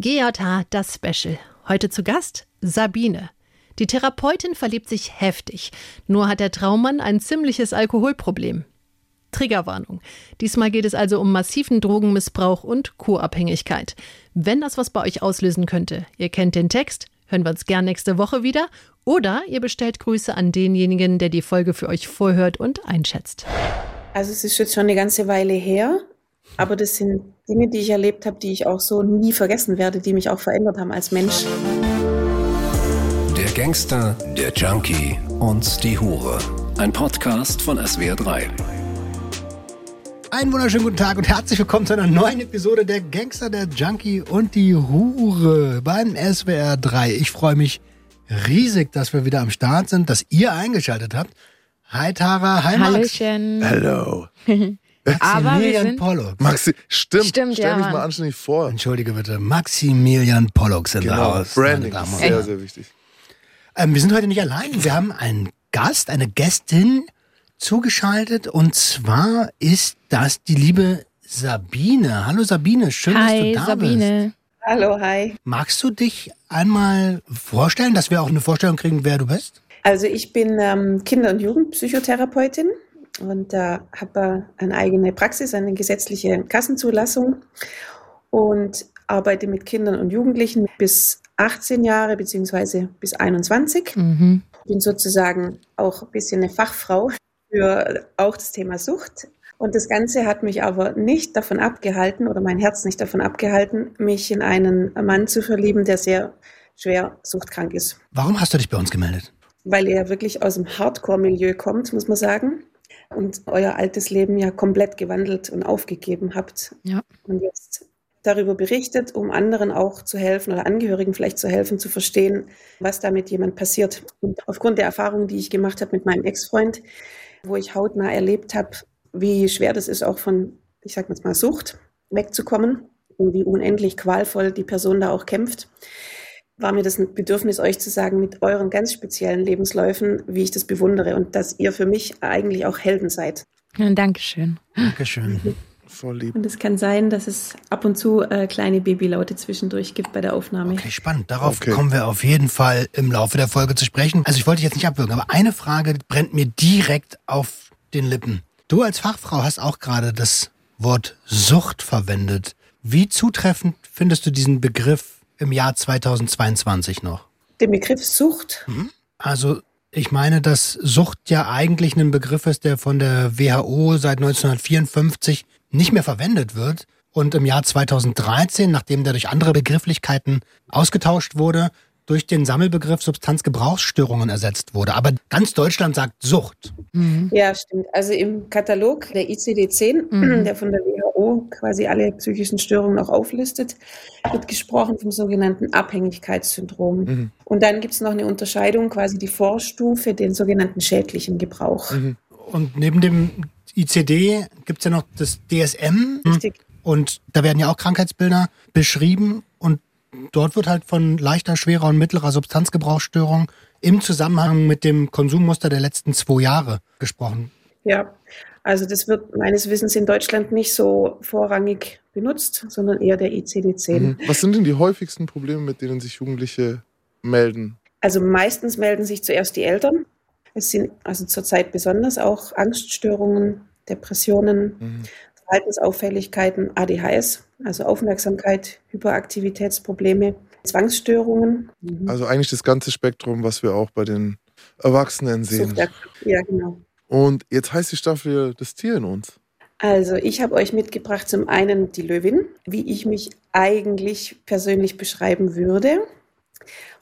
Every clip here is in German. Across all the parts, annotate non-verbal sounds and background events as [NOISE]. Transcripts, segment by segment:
GJH, das Special. Heute zu Gast Sabine. Die Therapeutin verliebt sich heftig. Nur hat der Traummann ein ziemliches Alkoholproblem. Triggerwarnung. Diesmal geht es also um massiven Drogenmissbrauch und Kurabhängigkeit. Wenn das was bei euch auslösen könnte, ihr kennt den Text, hören wir uns gern nächste Woche wieder. Oder ihr bestellt Grüße an denjenigen, der die Folge für euch vorhört und einschätzt. Also es ist jetzt schon eine ganze Weile her, aber das sind Dinge, die ich erlebt habe, die ich auch so nie vergessen werde, die mich auch verändert haben als Mensch. Der Gangster, der Junkie und die Hure. Ein Podcast von SWR3. Einen wunderschönen guten Tag und herzlich willkommen zu einer neuen Episode der Gangster, der Junkie und die Hure beim SWR 3. Ich freue mich riesig, dass wir wieder am Start sind, dass ihr eingeschaltet habt. Hi Tara, hi Max. Hallöchen. Hello. [LAUGHS] Maximilian sind- Pollock. Maxi, stimmt, Stimmt, stell ja, mich Mann. mal anständig vor. Entschuldige bitte, Maximilian Pollock sind Genau, da aus. Branding sehr, sehr wichtig. Ähm, wir sind heute nicht allein. Wir haben einen Gast, eine Gästin zugeschaltet und zwar ist das die liebe Sabine. Hallo Sabine, schön, dass Hi, du da bist. Sabine. Hallo, hi. Magst du dich einmal vorstellen, dass wir auch eine Vorstellung kriegen, wer du bist? Also ich bin ähm, Kinder- und Jugendpsychotherapeutin und äh, habe eine eigene Praxis, eine gesetzliche Kassenzulassung und arbeite mit Kindern und Jugendlichen bis 18 Jahre beziehungsweise bis 21. Mhm. bin sozusagen auch ein bisschen eine Fachfrau für auch das Thema Sucht. Und das Ganze hat mich aber nicht davon abgehalten oder mein Herz nicht davon abgehalten, mich in einen Mann zu verlieben, der sehr schwer suchtkrank ist. Warum hast du dich bei uns gemeldet? Weil er wirklich aus dem Hardcore-Milieu kommt, muss man sagen. Und euer altes Leben ja komplett gewandelt und aufgegeben habt. Ja. Und jetzt darüber berichtet, um anderen auch zu helfen oder Angehörigen vielleicht zu helfen, zu verstehen, was da mit jemand passiert. Und aufgrund der Erfahrungen, die ich gemacht habe mit meinem Ex-Freund, wo ich hautnah erlebt habe, wie schwer das ist, auch von, ich sag jetzt mal, Sucht wegzukommen und wie unendlich qualvoll die Person da auch kämpft, war mir das ein Bedürfnis, euch zu sagen, mit euren ganz speziellen Lebensläufen, wie ich das bewundere und dass ihr für mich eigentlich auch Helden seid. Ja, Dankeschön. Dankeschön. [LAUGHS] Voll lieb. Und es kann sein, dass es ab und zu äh, kleine Babylaute zwischendurch gibt bei der Aufnahme. Okay, spannend. Darauf Okay. kommen wir auf jeden Fall im Laufe der Folge zu sprechen. Also ich wollte dich jetzt nicht abwürgen, aber eine Frage brennt mir direkt auf den Lippen. Du als Fachfrau hast auch gerade das Wort Sucht verwendet. Wie zutreffend findest du diesen Begriff im Jahr 2022 noch? Den Begriff Sucht, Also ich meine, dass Sucht ja eigentlich ein Begriff ist, der von der WHO seit 1954 nicht mehr verwendet wird. Und im Jahr 2013, nachdem der durch andere Begrifflichkeiten ausgetauscht wurde, durch den Sammelbegriff Substanzgebrauchsstörungen ersetzt wurde. Aber ganz Deutschland sagt Sucht. ja stimmt. Also im Katalog der ICD-10, Mhm. der von der WHO quasi alle psychischen Störungen auch auflistet, wird gesprochen vom sogenannten Abhängigkeitssyndrom. Mhm. Und dann gibt es noch eine Unterscheidung, quasi die Vorstufe, den sogenannten schädlichen Gebrauch. Mhm. Und neben dem ICD gibt's ja noch das DSM. Richtig. Und da werden ja auch Krankheitsbilder beschrieben. Dort wird halt von leichter, schwerer und mittlerer Substanzgebrauchsstörung im Zusammenhang mit dem Konsummuster der letzten zwei Jahre gesprochen. Ja, also das wird meines Wissens in Deutschland nicht so vorrangig benutzt, sondern eher der ICD-10. Mhm. Was sind denn die häufigsten Probleme, mit denen sich Jugendliche melden? Also meistens melden sich zuerst die Eltern. Es sind also zurzeit besonders auch Angststörungen, Depressionen, Mhm. Verhaltensauffälligkeiten, ADHS, also Aufmerksamkeit, Hyperaktivitätsprobleme, Zwangsstörungen. Also eigentlich das ganze Spektrum, was wir auch bei den Erwachsenen sehen. Ja, genau. Und jetzt heißt die Staffel Das Tier in uns. Also ich habe euch mitgebracht zum einen die Löwin, wie ich mich eigentlich persönlich beschreiben würde.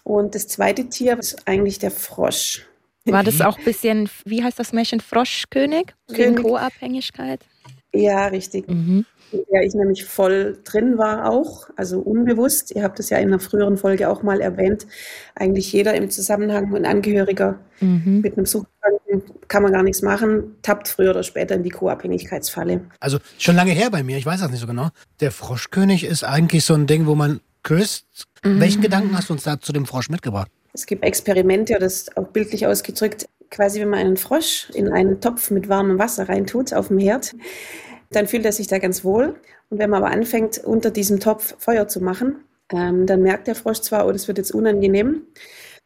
Und das zweite Tier ist eigentlich der Frosch. War das auch ein bisschen, wie heißt das Märchen, Froschkönig? Wegen König. Co-Abhängigkeit? Ja, richtig. Mhm. in der ich nämlich voll drin war auch, also unbewusst. Ihr habt es ja in einer früheren Folge auch mal erwähnt. Eigentlich jeder im Zusammenhang, ein Angehöriger Mhm. mit einem Suchtkranken, kann man gar nichts machen, tappt früher oder später in die Co-Abhängigkeitsfalle. Also schon lange her bei mir, ich weiß das nicht so genau. Der Froschkönig ist eigentlich so ein Ding, wo man küsst. Welchen Gedanken hast du uns da zu dem Frosch mitgebracht? Es gibt Experimente, oder das ist auch bildlich ausgedrückt, quasi wenn man einen Frosch in einen Topf mit warmem Wasser reintut auf dem Herd, dann fühlt er sich da ganz wohl. Und wenn man aber anfängt, unter diesem Topf Feuer zu machen, Ähm, dann merkt der Frosch zwar, oh, das wird jetzt unangenehm,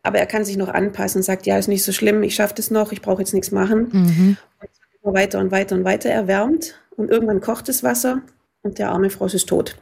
aber er kann sich noch anpassen und sagt, ja, ist nicht so schlimm, ich schaffe das noch, ich brauche jetzt nichts machen. Mhm. Und immer weiter und weiter und weiter erwärmt und irgendwann kocht das Wasser und der arme Frosch ist tot.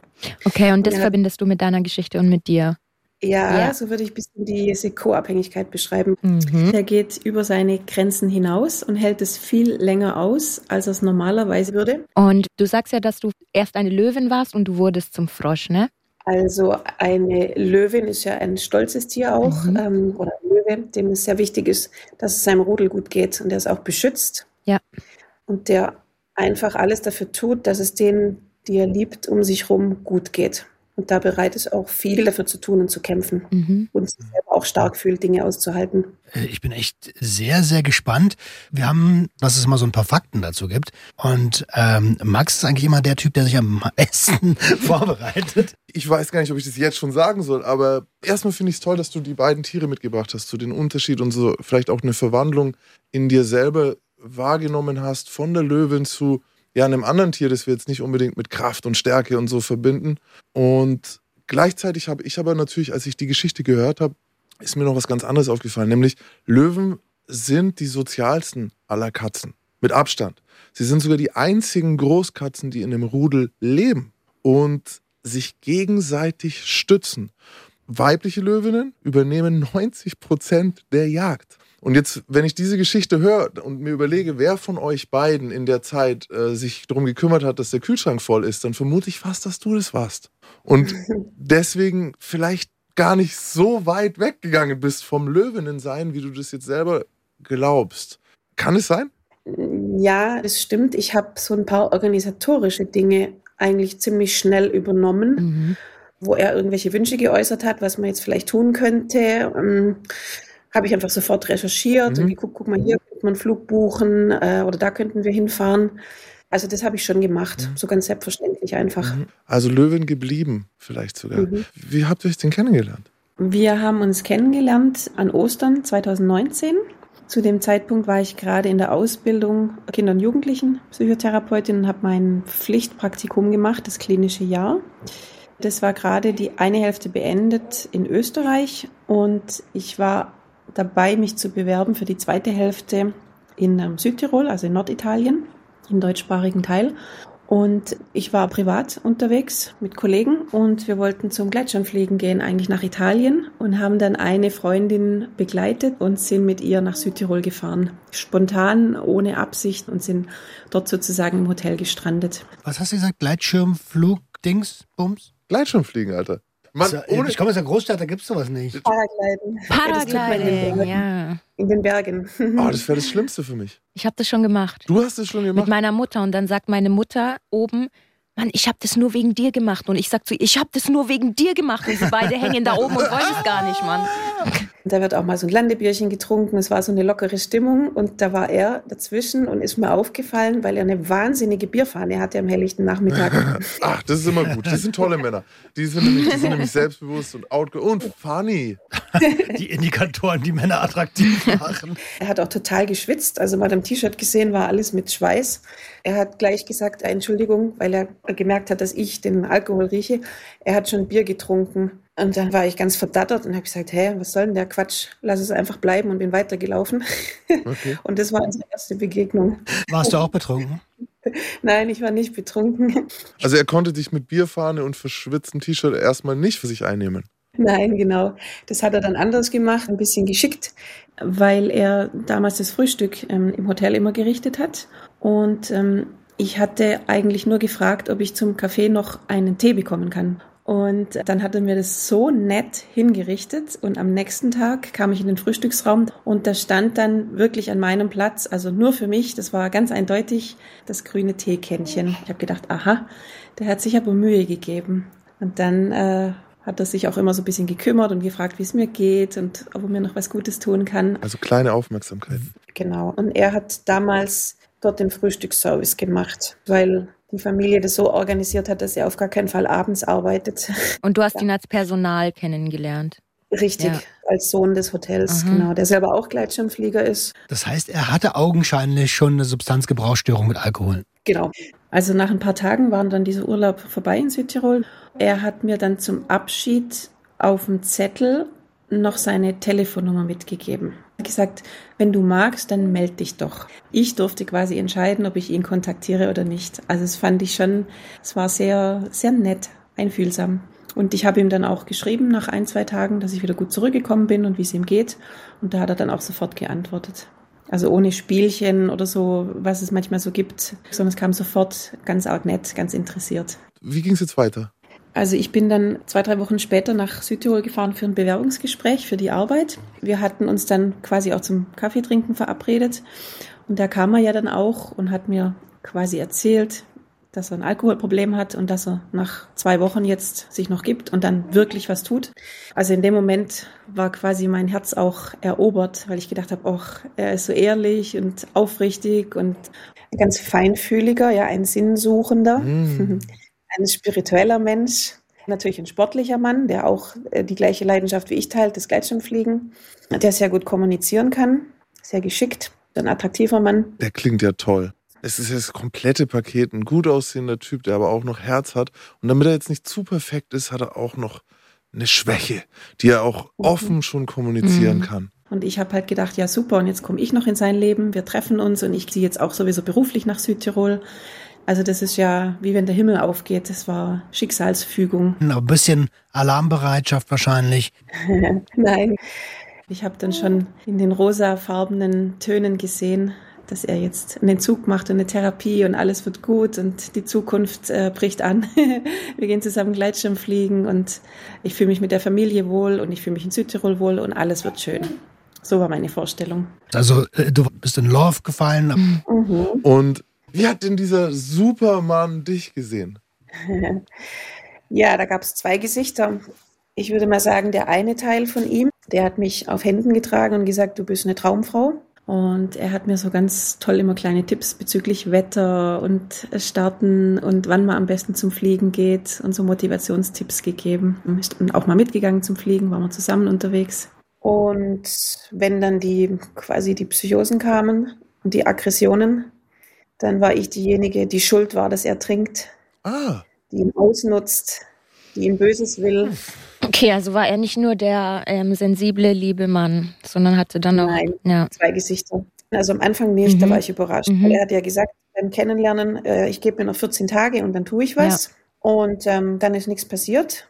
Okay, und das verbindest du mit deiner Geschichte und mit dir. Ja, Ja. so würde ich ein bisschen diese Co-Abhängigkeit beschreiben. Mhm. Er geht über seine Grenzen hinaus und hält es viel länger aus, als er es normalerweise würde. Und du sagst ja, dass du erst eine Löwin warst und du wurdest zum Frosch, ne? Also eine Löwin ist ja ein stolzes Tier auch, Mhm. ähm, oder ein Löwe, dem es sehr wichtig ist, dass es seinem Rudel gut geht und der es auch beschützt. Ja. Und der einfach alles dafür tut, dass es denen, die er liebt, um sich herum gut geht. Und da bereit ist auch viel dafür zu tun und zu kämpfen Mhm. und sich selber auch stark fühlt, Dinge auszuhalten. Äh, Ich bin echt sehr, sehr gespannt. Wir haben, dass es mal so ein paar Fakten dazu gibt. Und ähm, Max ist eigentlich immer der Typ, der sich am besten [LAUGHS] vorbereitet. Ich weiß gar nicht, ob ich das jetzt schon sagen soll, aber erstmal finde ich es toll, dass du die beiden Tiere mitgebracht hast, zu den Unterschied und so vielleicht auch eine Verwandlung in dir selber wahrgenommen hast, von der Löwin zu ja, einem anderen Tier, das wir jetzt nicht unbedingt mit Kraft und Stärke und so verbinden. Und gleichzeitig habe ich aber natürlich, als ich die Geschichte gehört habe, ist mir noch was ganz anderes aufgefallen, nämlich Löwen sind die sozialsten aller Katzen, mit Abstand. Sie sind sogar die einzigen Großkatzen, die in einem Rudel leben und sich gegenseitig stützen. Weibliche Löwinnen übernehmen 90 Prozent der Jagd. Und jetzt, wenn ich diese Geschichte höre und mir überlege, wer von euch beiden in der Zeit äh, sich darum gekümmert hat, dass der Kühlschrank voll ist, dann vermute ich fast, dass du das warst. Und [LAUGHS] deswegen vielleicht gar nicht so weit weggegangen bist vom Löwinnensein, wie du das jetzt selber glaubst. Kann es sein? Ja, das stimmt. Ich habe so ein paar organisatorische Dinge eigentlich ziemlich schnell übernommen, Mhm. wo er irgendwelche Wünsche geäußert hat, was man jetzt vielleicht tun könnte. Ähm, habe ich einfach sofort recherchiert Mhm. und geguckt, guck mal, hier könnte man einen Flug buchen äh, oder da könnten wir hinfahren. Also das habe ich schon gemacht, Mhm. so ganz selbstverständlich einfach. Also Löwin geblieben, vielleicht sogar. Mhm. Wie habt ihr euch denn kennengelernt? Wir haben uns kennengelernt an Ostern 2019. Zu dem Zeitpunkt war ich gerade in der Ausbildung Kinder- und Jugendlichen-Psychotherapeutin und habe mein Pflichtpraktikum gemacht, das klinische Jahr. Das war gerade die eine Hälfte beendet in Österreich und ich war dabei, mich zu bewerben für die zweite Hälfte in ähm, Südtirol, also in Norditalien, im deutschsprachigen Teil. Und ich war privat unterwegs mit Kollegen und wir wollten zum Gleitschirmfliegen gehen, eigentlich nach Italien und haben dann eine Freundin begleitet und sind mit ihr nach Südtirol gefahren. Spontan, ohne Absicht und sind dort sozusagen im Hotel gestrandet. Was hast du gesagt? Gleitschirmflug, Dings, Bums? Gleitschirmfliegen, Alter. Ist ja- ohne, ich komme aus einer Großstadt, da gibt's sowas nicht. Paragliden. Das tut man in den Paragliding, Bergen. ja. In den Bergen. oh, [LAUGHS] das wäre das Schlimmste für mich. Ich habe das schon gemacht. Du hast es schon Mit gemacht. meiner Mutter. Und dann sagt meine Mutter oben, Mann, ich habe das nur wegen dir gemacht. Und ich sag zu ihr, ich habe das nur wegen dir gemacht. Und sie beide hängen da oben und wollen es gar nicht, Mann. Da wird auch mal so ein Landebierchen getrunken. Es war so eine lockere Stimmung. Und da war er dazwischen und ist mir aufgefallen, weil er eine wahnsinnige Bierfahne hatte am helllichten Nachmittag. [LAUGHS] Ach, das ist immer gut. Die sind tolle Männer. Die sind nämlich, die sind [LAUGHS] nämlich selbstbewusst und outgo und funny. [LAUGHS] Die Indikatoren, die Männer attraktiv machen. Er hat auch total geschwitzt. Also man hat am T-Shirt gesehen, war alles mit Schweiß. Er hat gleich gesagt, Entschuldigung, weil er gemerkt hat, dass ich den Alkohol rieche. Er hat schon Bier getrunken. Und dann war ich ganz verdattert und habe gesagt, hä, was soll denn der Quatsch? Lass es einfach bleiben und bin weitergelaufen. Okay. [LAUGHS] Und das war unsere erste Begegnung. Warst du auch betrunken? [LAUGHS] Nein, ich war nicht betrunken. Also er konnte dich mit Bierfahne und verschwitztem T-Shirt erstmal nicht für sich einnehmen. Nein, genau. Das hat er dann anders gemacht, ein bisschen geschickt, weil er damals das Frühstück ähm, im Hotel immer gerichtet hat. Und ähm, ich hatte eigentlich nur gefragt, ob ich zum Kaffee noch einen Tee bekommen kann. Und dann hat er mir das so nett hingerichtet und am nächsten Tag kam ich in den Frühstücksraum und da stand dann wirklich an meinem Platz, also nur für mich, das war ganz eindeutig, das grüne Teekännchen. Ich habe gedacht, aha, der hat sich aber Mühe gegeben. Und dann äh, hat er sich auch immer so ein bisschen gekümmert und gefragt, wie es mir geht und ob er mir noch was Gutes tun kann. Also kleine Aufmerksamkeit. Genau. Und er hat damals dort den Frühstücksservice gemacht, weil die Familie das so organisiert hat, dass er auf gar keinen Fall abends arbeitet. Und du hast ihn als Personal kennengelernt. Richtig, Ja. als Sohn des Hotels, Mhm. genau, der selber auch Gleitschirmflieger ist. Das heißt, er hatte augenscheinlich schon eine Substanzgebrauchsstörung mit Alkohol. Genau. Also nach ein paar Tagen waren dann dieser Urlaub vorbei in Südtirol. Er hat mir dann zum Abschied auf dem Zettel noch seine Telefonnummer mitgegeben. Gesagt, wenn du magst, dann melde dich doch. Ich durfte quasi entscheiden, ob ich ihn kontaktiere oder nicht. Also es fand ich schon, es war sehr, sehr nett, einfühlsam. Und ich habe ihm dann auch geschrieben nach ein, zwei Tagen, dass ich wieder gut zurückgekommen bin und wie es ihm geht. Und da hat er dann auch sofort geantwortet. Also ohne Spielchen oder so, was es manchmal so gibt, sondern es kam sofort ganz out nett, ganz interessiert. Wie ging es jetzt weiter? Also ich bin dann zwei, drei Wochen später nach Südtirol gefahren für ein Bewerbungsgespräch für die Arbeit. Wir hatten uns dann quasi auch zum Kaffeetrinken verabredet. Und da kam er ja dann auch und hat mir quasi erzählt, dass er ein Alkoholproblem hat und dass er nach zwei Wochen jetzt sich noch gibt und dann wirklich was tut. Also in dem Moment war quasi mein Herz auch erobert, weil ich gedacht habe, ach, er ist so ehrlich und aufrichtig und ganz feinfühliger, ja, ein Sinnsuchender, mm. [LAUGHS] ein spiritueller Mensch. Natürlich ein sportlicher Mann, der auch äh, die gleiche Leidenschaft wie ich teilt, das Gleitschirmfliegen, der sehr gut kommunizieren kann, sehr geschickt, ein attraktiver Mann. Der klingt ja toll es ist das komplette Paket, ein gut aussehender Typ, der aber auch noch Herz hat. Und damit er jetzt nicht zu perfekt ist, hat er auch noch eine Schwäche, die er auch mhm. offen schon kommunizieren mhm. kann. Und ich habe halt gedacht, ja super, und jetzt komme ich noch in sein Leben, wir treffen uns und ich ziehe jetzt auch sowieso beruflich nach Südtirol. Also das ist ja wie wenn der Himmel aufgeht. Das war Schicksalsfügung. Ein bisschen Alarmbereitschaft wahrscheinlich. [LAUGHS] Nein, ich habe dann schon in den rosafarbenen Tönen gesehen, dass er jetzt einen Entzug macht und eine Therapie und alles wird gut und die Zukunft äh, bricht an. [LAUGHS] Wir gehen zusammen Gleitschirm fliegen und ich fühle mich mit der Familie wohl und ich fühle mich in Südtirol wohl und alles wird schön. So war meine Vorstellung. Also äh, du bist in Love gefallen. Mhm. Und wie hat denn dieser Supermann dich gesehen? [LAUGHS] ja, da gab es zwei Gesichter. Ich würde mal sagen, der eine Teil von ihm, der hat mich auf Händen getragen und gesagt, du bist eine Traumfrau. Und er hat mir so ganz toll immer kleine Tipps bezüglich Wetter und Starten und wann man am besten zum Fliegen geht und so Motivationstipps gegeben. Ist auch mal mitgegangen zum Fliegen, waren wir zusammen unterwegs. Und wenn dann die quasi die Psychosen kamen und die Aggressionen, dann war ich diejenige, die schuld war, dass er trinkt, ah. die ihn ausnutzt, die ihm Böses will. Okay, also war er nicht nur der ähm, sensible, liebe Mann, sondern hatte dann auch Nein, ja. zwei Gesichter. Also am Anfang nicht, mhm. da war ich überrascht. Mhm. Weil er hat ja gesagt, beim Kennenlernen, äh, ich gebe mir noch 14 Tage und dann tue ich was. Ja. Und ähm, dann ist nichts passiert.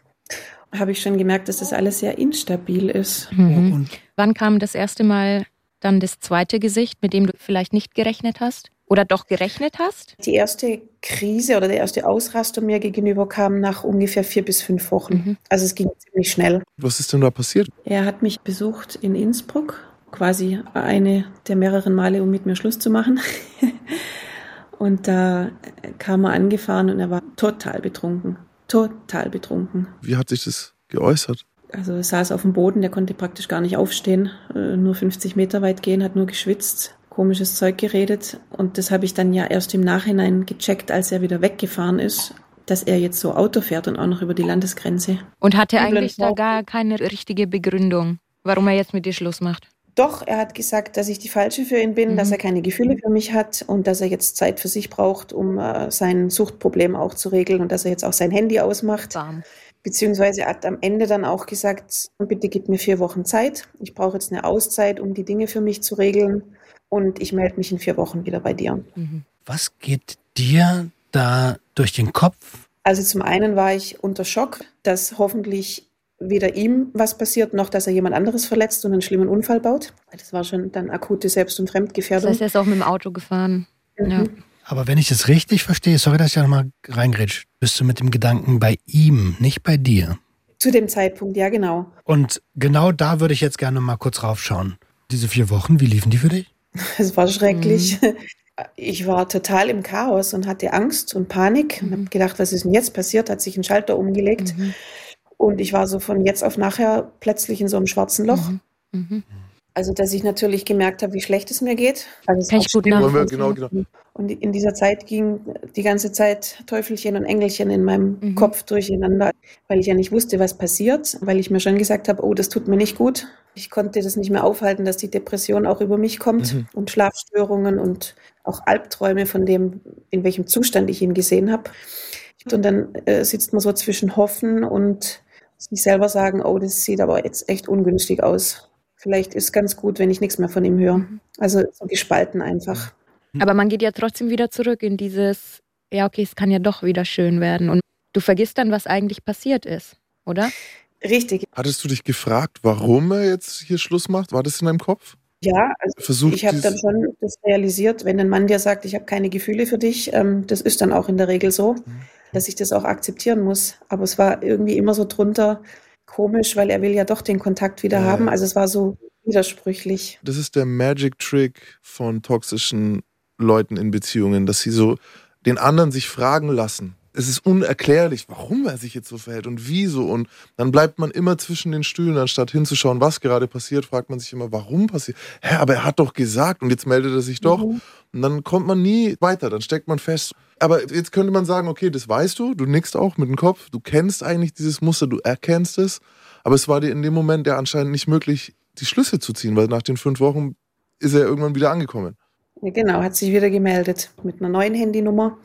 Habe ich schon gemerkt, dass das alles sehr instabil ist. Mhm. Und wann kam das erste Mal dann das zweite Gesicht, mit dem du vielleicht nicht gerechnet hast? Oder doch gerechnet hast? Die erste Krise oder der erste Ausraster mir gegenüber kam nach ungefähr vier bis fünf Wochen. Mhm. Also es ging ziemlich schnell. Was ist denn da passiert? Er hat mich besucht in Innsbruck, quasi eine der mehreren Male, um mit mir Schluss zu machen. [LAUGHS] und da kam er angefahren und er war total betrunken. Total betrunken. Wie hat sich das geäußert? Also er saß auf dem Boden, der konnte praktisch gar nicht aufstehen, äh, nur 50 Meter weit gehen, hat nur geschwitzt komisches Zeug geredet. Und das habe ich dann ja erst im Nachhinein gecheckt, als er wieder weggefahren ist, dass er jetzt so Auto fährt und auch noch über die Landesgrenze. Und hatte eigentlich da gar keine richtige Begründung, warum er jetzt mit dir Schluss macht? Doch, er hat gesagt, dass ich die Falsche für ihn bin, mhm. dass er keine Gefühle für mich hat und dass er jetzt Zeit für sich braucht, um äh, sein Suchtproblem auch zu regeln und dass er jetzt auch sein Handy ausmacht. Bam. Beziehungsweise hat am Ende dann auch gesagt, bitte gib mir vier Wochen Zeit. Ich brauche jetzt eine Auszeit, um die Dinge für mich zu regeln und ich melde mich in vier Wochen wieder bei dir. Mhm. Was geht dir da durch den Kopf? Also zum einen war ich unter Schock, dass hoffentlich weder ihm was passiert, noch dass er jemand anderes verletzt und einen schlimmen Unfall baut. Das war schon dann akute Selbst- und Fremdgefährdung. Das heißt, er ist auch mit dem Auto gefahren. Mhm. Ja. Aber wenn ich das richtig verstehe, sorry, dass ich da nochmal reingrätsch, bist du mit dem Gedanken bei ihm, nicht bei dir. Zu dem Zeitpunkt, ja, genau. Und genau da würde ich jetzt gerne mal kurz raufschauen. Diese vier Wochen, wie liefen die für dich? [LAUGHS] Es war schrecklich. Mhm. [LAUGHS] Ich war total im Chaos und hatte Angst und Panik mhm. und habe gedacht, was ist denn jetzt passiert? Hat sich ein Schalter umgelegt. Mhm. Und ich war so von jetzt auf nachher plötzlich in so einem schwarzen Loch. Mhm. Also, dass ich natürlich gemerkt habe, wie schlecht es mir geht. Also, Kann ich gut nachvollziehen. Genau, genau. Und in dieser Zeit ging die ganze Zeit Teufelchen und Engelchen in meinem Mhm. Kopf durcheinander, weil ich ja nicht wusste, was passiert, weil ich mir schon gesagt habe, oh, das tut mir nicht gut. Ich konnte das nicht mehr aufhalten, dass die Depression auch über mich kommt Mhm. und Schlafstörungen und auch Albträume von dem, in welchem Zustand ich ihn gesehen habe. Und dann äh, sitzt man so zwischen Hoffen und sich selber sagen, oh, das sieht aber jetzt echt ungünstig aus. Vielleicht ist ganz gut, wenn ich nichts mehr von ihm höre. Also so gespalten einfach. Aber man geht ja trotzdem wieder zurück in dieses, ja, okay, es kann ja doch wieder schön werden. Und du vergisst dann, was eigentlich passiert ist, oder? Richtig. Hattest du dich gefragt, warum er jetzt hier Schluss macht? War das in deinem Kopf? Ja, also Versucht ich habe dann schon das realisiert, wenn ein Mann dir sagt, ich habe keine Gefühle für dich, ähm, das ist dann auch in der Regel so, dass ich das auch akzeptieren muss. Aber es war irgendwie immer so drunter komisch, weil er will ja doch den Kontakt wieder Ja, haben. Also es war so widersprüchlich. Das ist der Magic Trick von toxischen Leuten in Beziehungen, dass sie so den anderen sich fragen lassen. Es ist unerklärlich, warum er sich jetzt so verhält und wieso. Und dann bleibt man immer zwischen den Stühlen, anstatt hinzuschauen, was gerade passiert, fragt man sich immer, warum passiert. Hä, aber er hat doch gesagt und jetzt meldet er sich doch. Mhm. Und dann kommt man nie weiter, dann steckt man fest. Aber jetzt könnte man sagen, okay, das weißt du, du nickst auch mit dem Kopf, du kennst eigentlich dieses Muster, du erkennst es. Aber es war dir in dem Moment ja anscheinend nicht möglich, die Schlüsse zu ziehen, weil nach den fünf Wochen ist er irgendwann wieder angekommen. Genau, hat sich wieder gemeldet mit einer neuen Handynummer.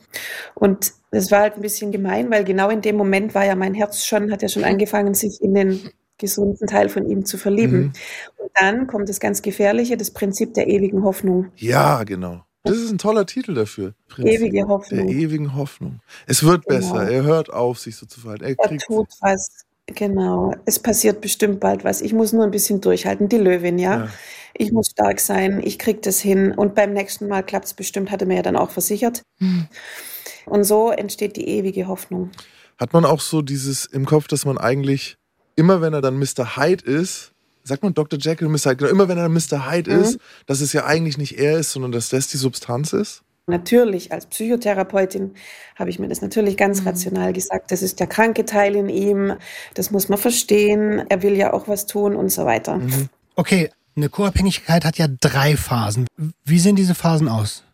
Und das war halt ein bisschen gemein, weil genau in dem Moment war ja mein Herz schon, hat ja schon angefangen, sich in den gesunden Teil von ihm zu verlieben. Mhm. Und dann kommt das ganz Gefährliche, das Prinzip der ewigen Hoffnung. Ja, genau. Das ist ein toller Titel dafür. Prinzip Ewige der Hoffnung. ewigen Hoffnung. Es wird Genau. besser. Er hört auf, sich so zu verhalten. Er Er tut was. Genau. Es passiert bestimmt bald was. Ich muss nur ein bisschen durchhalten. Die Löwin, ja. Ja. Ich muss stark sein. Ich krieg das hin. Und beim nächsten Mal klappt es bestimmt, hat er mir ja dann auch versichert. Hm. Und so entsteht die ewige Hoffnung. Hat man auch so dieses im Kopf, dass man eigentlich immer, wenn er dann Mr. Hyde ist, sagt man Dr. Jekyll, Mr. Hyde, genau, immer wenn er Mr. Hyde Mhm. ist, dass es ja eigentlich nicht er ist, sondern dass das die Substanz ist? Natürlich, als Psychotherapeutin habe ich mir das natürlich ganz Mhm. rational gesagt. Das ist der kranke Teil in ihm. Das muss man verstehen. Er will ja auch was tun und so weiter. Mhm. Okay, eine Co-Abhängigkeit hat ja drei Phasen. Wie sehen diese Phasen aus?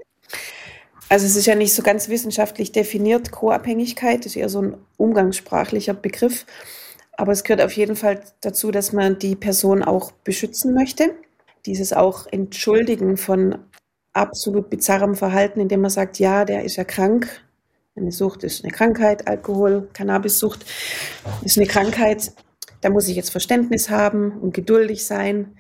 Also es ist ja nicht so ganz wissenschaftlich definiert, Co-Abhängigkeit, ist eher so ein umgangssprachlicher Begriff. Aber es gehört auf jeden Fall dazu, dass man die Person auch beschützen möchte. Dieses auch Entschuldigen von absolut bizarrem Verhalten, indem man sagt, ja, der ist ja krank. Eine Sucht ist eine Krankheit, Alkohol, Cannabissucht ist eine Krankheit. Da muss ich jetzt Verständnis haben und geduldig sein.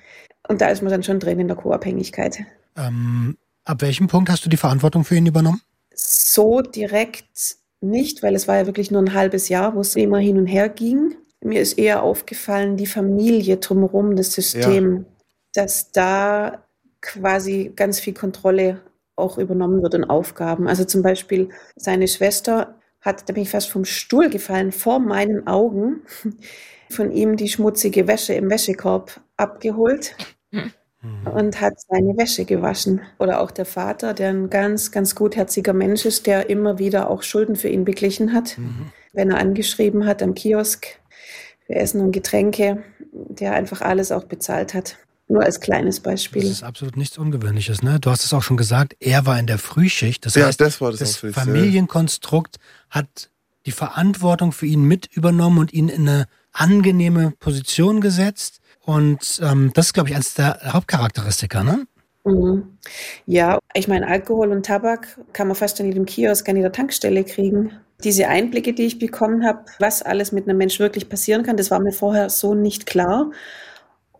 Und da ist man dann schon drin in der Co-Abhängigkeit. Ähm, ab welchem Punkt hast du die Verantwortung für ihn übernommen? so direkt nicht, weil es war ja wirklich nur ein halbes Jahr, wo es immer hin und her ging. Mir ist eher aufgefallen, die Familie drumherum, das System, dass da quasi ganz viel Kontrolle auch übernommen wird und Aufgaben. Also zum Beispiel seine Schwester hat, da bin ich fast vom Stuhl gefallen, vor meinen Augen von ihm die schmutzige Wäsche im Wäschekorb abgeholt und hat seine Wäsche gewaschen. Oder auch der Vater, der ein ganz, ganz gutherziger Mensch ist, der immer wieder auch Schulden für ihn beglichen hat. Wenn er angeschrieben hat am Kiosk für Essen und Getränke, der einfach alles auch bezahlt hat. Nur als kleines Das Beispiel. ist absolut nichts Ungewöhnliches, ne? Du hast es auch schon gesagt, er war in der Frühschicht. Das Ja, heißt, das war das das. Familienkonstrukt hat die Verantwortung für ihn mit übernommen und ihn in eine angenehme Position gesetzt. Und ähm, das ist, glaube ich, eines der Hauptcharakteristika, ne? Mhm. Ja, ich meine, Alkohol und Tabak kann man fast an jedem Kiosk, an jeder Tankstelle kriegen. Diese Einblicke, die ich bekommen habe, was alles mit einem Mensch wirklich passieren kann, das war mir vorher so nicht klar.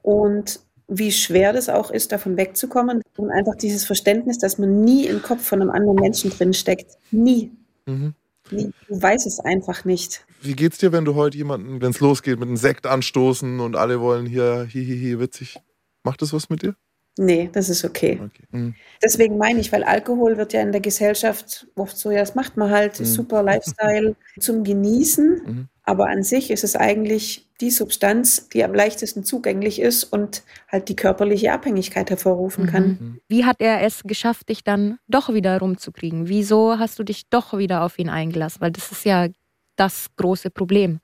Und wie schwer das auch ist, davon wegzukommen. Und einfach dieses Verständnis, dass man nie im Kopf von einem anderen Menschen drin steckt. Nie. Mhm. Nie. Du weißt es einfach nicht. Wie geht's dir, wenn du heute jemanden, wenn es losgeht, mit einem Sekt anstoßen und alle wollen hier, hihihi, witzig? Macht das was mit dir? Nee, das ist okay. Okay. Mhm. Deswegen meine ich, weil Alkohol wird ja in der Gesellschaft oft so, ja, das macht man halt, Mhm. super Lifestyle [LAUGHS] zum Genießen. Mhm. Aber an sich ist es eigentlich die Substanz, die am leichtesten zugänglich ist und halt die körperliche Abhängigkeit hervorrufen kann. Mhm. Wie hat er es geschafft, dich dann doch wieder rumzukriegen? Wieso hast du dich doch wieder auf ihn eingelassen? Weil das ist ja das große Problem.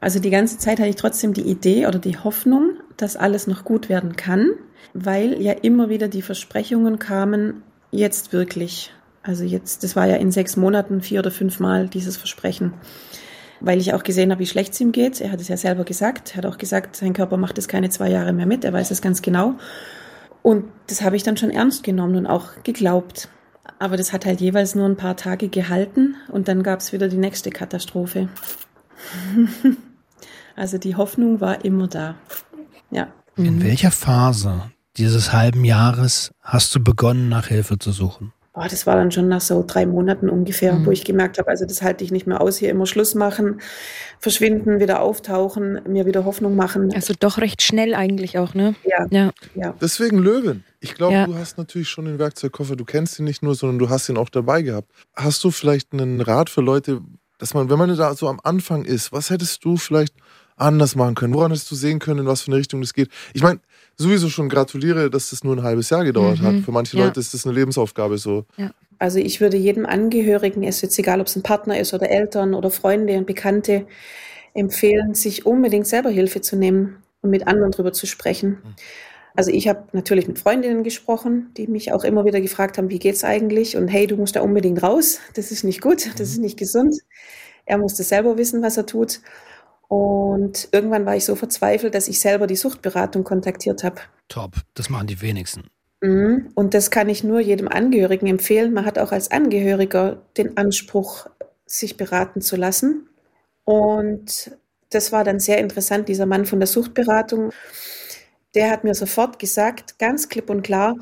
Also die ganze Zeit hatte ich trotzdem die Idee oder die Hoffnung, dass alles noch gut werden kann, weil ja immer wieder die Versprechungen kamen, jetzt wirklich. Also jetzt, das war ja in sechs Monaten vier oder fünf Mal dieses Versprechen. Weil ich auch gesehen habe, wie schlecht es ihm geht. Er hat es ja selber gesagt. Er hat auch gesagt, sein Körper macht es keine zwei Jahre mehr mit. Er weiß es ganz genau. Und das habe ich dann schon ernst genommen und auch geglaubt. Aber das hat halt jeweils nur ein paar Tage gehalten und dann gab es wieder die nächste Katastrophe. [LAUGHS] also die Hoffnung war immer da. Ja. In welcher Phase dieses halben Jahres hast du begonnen, nach Hilfe zu suchen? Oh, das war dann schon nach so drei Monaten ungefähr, mhm. wo ich gemerkt habe, also das halte ich nicht mehr aus, hier immer Schluss machen, verschwinden, wieder auftauchen, mir wieder Hoffnung machen. Also doch recht schnell eigentlich auch, ne? Ja. ja. ja. Deswegen Löwen. Ich glaube, ja. du hast natürlich schon den Werkzeugkoffer, du kennst ihn nicht nur, sondern du hast ihn auch dabei gehabt. Hast du vielleicht einen Rat für Leute, dass man, wenn man da so am Anfang ist, was hättest du vielleicht anders machen können? Woran hättest du sehen können, in was für eine Richtung das geht? Ich meine, sowieso schon gratuliere, dass das nur ein halbes Jahr gedauert mhm. hat. Für manche ja. Leute ist das eine Lebensaufgabe so. Ja. Also ich würde jedem Angehörigen, es ist jetzt egal, ob es ein Partner ist oder Eltern oder Freunde und Bekannte, empfehlen, sich unbedingt selber Hilfe zu nehmen und mit anderen darüber zu sprechen. Mhm. Also ich habe natürlich mit Freundinnen gesprochen, die mich auch immer wieder gefragt haben, wie geht's eigentlich? Und hey, du musst da unbedingt raus. Das ist nicht gut, das ist mhm. nicht gesund. Er musste selber wissen, was er tut. Und irgendwann war ich so verzweifelt, dass ich selber die Suchtberatung kontaktiert habe. Top, das machen die wenigsten. Mhm. Und das kann ich nur jedem Angehörigen empfehlen. Man hat auch als Angehöriger den Anspruch, sich beraten zu lassen. Und das war dann sehr interessant, dieser Mann von der Suchtberatung. Der hat mir sofort gesagt, ganz klipp und klar,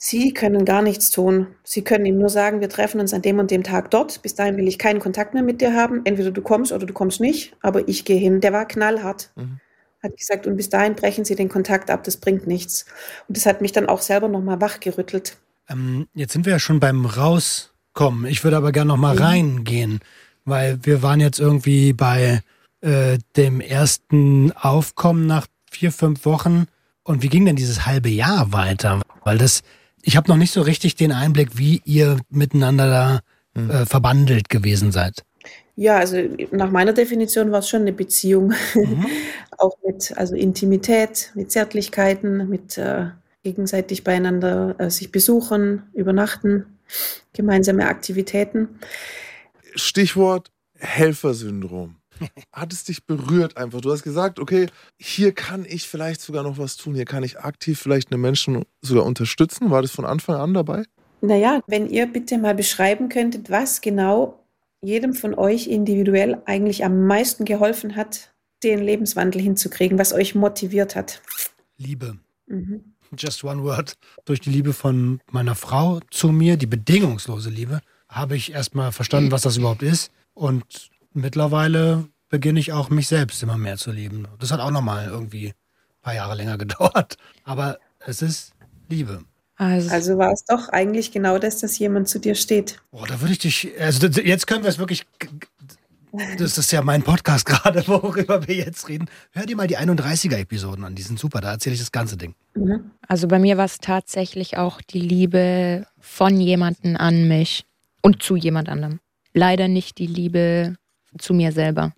Sie können gar nichts tun. Sie können ihm nur sagen, wir treffen uns an dem und dem Tag dort. Bis dahin will ich keinen Kontakt mehr mit dir haben. Entweder du kommst oder du kommst nicht, aber ich gehe hin. Der war knallhart. Mhm. Hat gesagt, und bis dahin brechen Sie den Kontakt ab, das bringt nichts. Und das hat mich dann auch selber nochmal wachgerüttelt. Ähm, jetzt sind wir ja schon beim Rauskommen. Ich würde aber gerne nochmal mhm. reingehen, weil wir waren jetzt irgendwie bei äh, dem ersten Aufkommen nach vier, fünf Wochen. Und wie ging denn dieses halbe Jahr weiter? Weil das ich habe noch nicht so richtig den Einblick, wie ihr miteinander da hm. äh, verbandelt gewesen seid. Ja, also nach meiner Definition war es schon eine Beziehung. Mhm. [LAUGHS] auch mit also Intimität, mit Zärtlichkeiten, mit äh, gegenseitig beieinander äh, sich besuchen, übernachten, gemeinsame Aktivitäten. Stichwort Helfersyndrom. Hat es dich berührt einfach? Du hast gesagt, okay, hier kann ich vielleicht sogar noch was tun, hier kann ich aktiv vielleicht einen Menschen sogar unterstützen. War das von Anfang an dabei? Naja, wenn ihr bitte mal beschreiben könntet, was genau jedem von euch individuell eigentlich am meisten geholfen hat, den Lebenswandel hinzukriegen, was euch motiviert hat. Liebe. Mhm. Just one word. Durch die Liebe von meiner Frau zu mir, die bedingungslose Liebe, habe ich erstmal verstanden, was das überhaupt ist. Und mittlerweile beginne ich auch mich selbst immer mehr zu lieben. Das hat auch nochmal irgendwie ein paar Jahre länger [LAUGHS] gedauert. Aber es ist Liebe. Also, also war es doch eigentlich genau das, dass jemand zu dir steht. Boah, da würde ich dich. Also jetzt können wir es wirklich. Das ist ja mein Podcast [LAUGHS] gerade, worüber wir jetzt reden. Hör dir mal die 31er-Episoden an, die sind super, da erzähle ich das ganze Ding. Mhm. Also bei mir war es tatsächlich auch die Liebe von jemandem an mich und zu jemand anderem. Leider nicht die Liebe zu mir selber.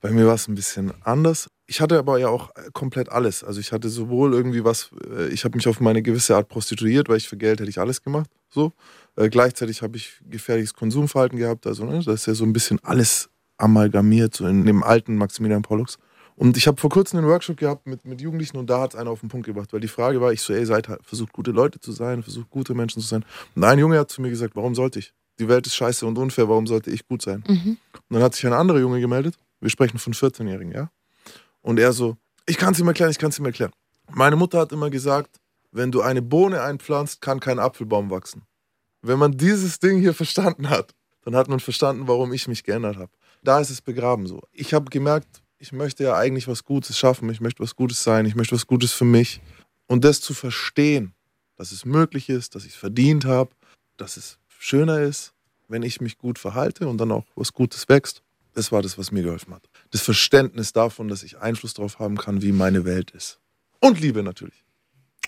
Bei mir war es ein bisschen anders. Ich hatte aber ja auch komplett alles. Also ich hatte sowohl irgendwie was, äh, ich habe mich auf meine gewisse Art prostituiert, weil ich für Geld hätte ich alles gemacht. So. Äh, gleichzeitig habe ich gefährliches Konsumverhalten gehabt. Also ne, das ist ja so ein bisschen alles amalgamiert, so in dem alten Maximilian Pollux. Und ich habe vor kurzem einen Workshop gehabt mit, mit Jugendlichen und da hat es einer auf den Punkt gebracht, weil die Frage war, ich so, ey, seid halt, versucht gute Leute zu sein, versucht gute Menschen zu sein. Und ein Junge hat zu mir gesagt, warum sollte ich? Die Welt ist scheiße und unfair, warum sollte ich gut sein? Mhm. Und dann hat sich ein anderer Junge gemeldet wir sprechen von 14-Jährigen, ja? Und er so, ich kann es ihm erklären, ich kann es ihm erklären. Meine Mutter hat immer gesagt, wenn du eine Bohne einpflanzt, kann kein Apfelbaum wachsen. Wenn man dieses Ding hier verstanden hat, dann hat man verstanden, warum ich mich geändert habe. Da ist es begraben so. Ich habe gemerkt, ich möchte ja eigentlich was Gutes schaffen, ich möchte was Gutes sein, ich möchte was Gutes für mich. Und das zu verstehen, dass es möglich ist, dass ich es verdient habe, dass es schöner ist, wenn ich mich gut verhalte und dann auch was Gutes wächst. Das war das, was mir geholfen hat. Das Verständnis davon, dass ich Einfluss darauf haben kann, wie meine Welt ist. Und Liebe natürlich.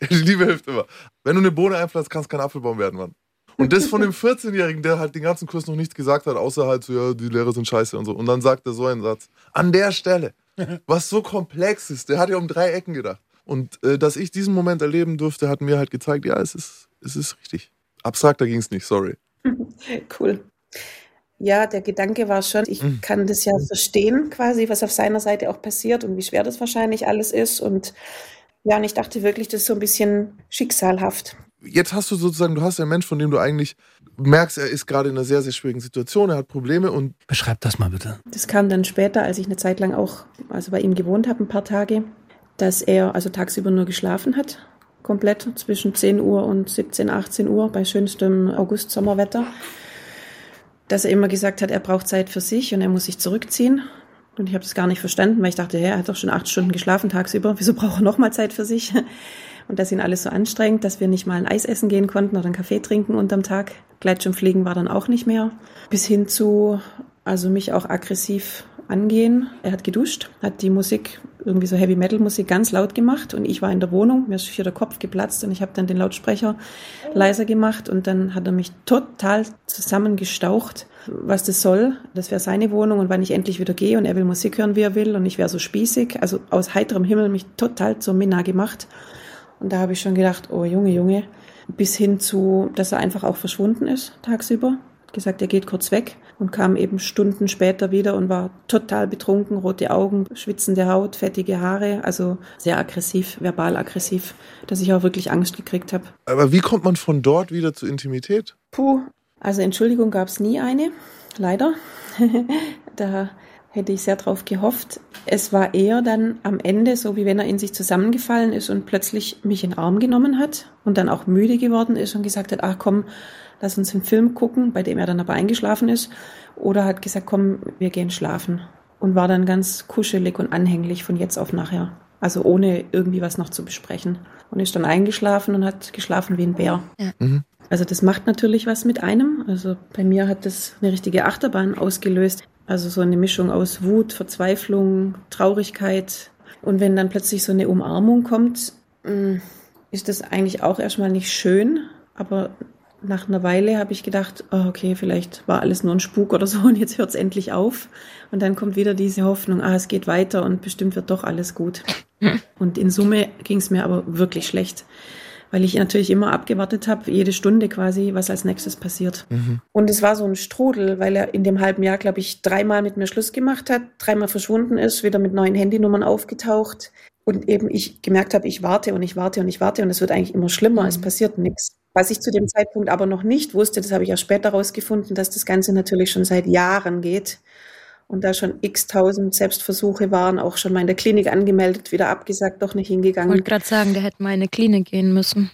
[LAUGHS] Liebe hilft immer. Wenn du eine Bohne einpflanzt, kannst kein Apfelbaum werden, Mann. Und das von dem [LAUGHS] 14-Jährigen, der halt den ganzen Kurs noch nichts gesagt hat, außer halt so, ja, die Lehrer sind scheiße und so. Und dann sagt er so einen Satz. An der Stelle [LAUGHS] was so komplex ist. Der hat ja um drei Ecken gedacht. Und äh, dass ich diesen Moment erleben durfte, hat mir halt gezeigt, ja, es ist, es ist richtig. Abstrakter ging es nicht, sorry. [LAUGHS] cool. Ja, der Gedanke war schon, ich mhm. kann das ja verstehen, quasi, was auf seiner Seite auch passiert und wie schwer das wahrscheinlich alles ist. Und ja, und ich dachte wirklich, das ist so ein bisschen schicksalhaft. Jetzt hast du sozusagen, du hast einen Mensch, von dem du eigentlich merkst, er ist gerade in einer sehr, sehr schwierigen Situation, er hat Probleme und. Beschreib das mal bitte. Das kam dann später, als ich eine Zeit lang auch, also bei ihm gewohnt habe, ein paar Tage, dass er also tagsüber nur geschlafen hat. Komplett zwischen 10 Uhr und 17, 18 Uhr bei schönstem August-Sommerwetter dass er immer gesagt hat, er braucht Zeit für sich und er muss sich zurückziehen. Und ich habe das gar nicht verstanden, weil ich dachte, ja, er hat doch schon acht Stunden geschlafen tagsüber. Wieso braucht er nochmal Zeit für sich? [LAUGHS] Und dass ihn alles so anstrengt, dass wir nicht mal ein Eis essen gehen konnten oder einen Kaffee trinken unterm Tag. Gleitschirmfliegen war dann auch nicht mehr. Bis hin zu, also mich auch aggressiv angehen. Er hat geduscht, hat die Musik, irgendwie so Heavy Metal Musik ganz laut gemacht und ich war in der Wohnung, mir ist hier der Kopf geplatzt und ich habe dann den Lautsprecher leiser gemacht und dann hat er mich total zusammengestaucht, was das soll. Das wäre seine Wohnung und wann ich endlich wieder gehe und er will Musik hören, wie er will und ich wäre so spießig, also aus heiterem Himmel mich total zur Minna gemacht. Und da habe ich schon gedacht, oh Junge, Junge, bis hin zu, dass er einfach auch verschwunden ist tagsüber gesagt, er geht kurz weg und kam eben Stunden später wieder und war total betrunken, rote Augen, schwitzende Haut, fettige Haare, also sehr aggressiv, verbal aggressiv, dass ich auch wirklich Angst gekriegt habe. Aber wie kommt man von dort wieder zur Intimität? Puh, also Entschuldigung gab es nie eine, leider. [LAUGHS] da hätte ich sehr drauf gehofft. Es war eher dann am Ende so, wie wenn er in sich zusammengefallen ist und plötzlich mich in den Arm genommen hat und dann auch müde geworden ist und gesagt hat, ach komm, lass uns einen Film gucken, bei dem er dann aber eingeschlafen ist. Oder hat gesagt, komm, wir gehen schlafen. Und war dann ganz kuschelig und anhänglich von jetzt auf nachher. Also ohne irgendwie was noch zu besprechen. Und ist dann eingeschlafen und hat geschlafen wie ein Bär. Ja. Mhm. Also das macht natürlich was mit einem. Also bei mir hat das eine richtige Achterbahn ausgelöst. Also so eine Mischung aus Wut, Verzweiflung, Traurigkeit. Und wenn dann plötzlich so eine Umarmung kommt, mm, ist das eigentlich auch erstmal nicht schön, aber nach einer Weile habe ich gedacht, oh, okay, vielleicht war alles nur ein Spuk oder so [LAUGHS] und jetzt hört es endlich auf. Und dann kommt wieder diese Hoffnung, ah, es geht weiter und bestimmt wird doch alles gut. [LAUGHS] Und in Summe ging es mir aber wirklich schlecht, weil ich natürlich immer abgewartet habe, jede Stunde quasi, was als nächstes passiert. Mhm. Und es war so ein Strudel, weil er in dem halben Jahr, glaube ich, dreimal mit mir Schluss gemacht hat, dreimal verschwunden ist, wieder mit neuen Handynummern aufgetaucht. Und eben ich gemerkt habe, ich warte und ich warte und ich warte und es wird eigentlich immer schlimmer, mhm. es passiert nichts. Was ich zu dem Zeitpunkt aber noch nicht wusste, das habe ich ja später herausgefunden, dass das Ganze natürlich schon seit Jahren geht und da schon x tausend Selbstversuche waren, auch schon mal in der Klinik angemeldet, wieder abgesagt, doch nicht hingegangen. Ich wollte gerade sagen, der hätte mal in eine Klinik gehen müssen.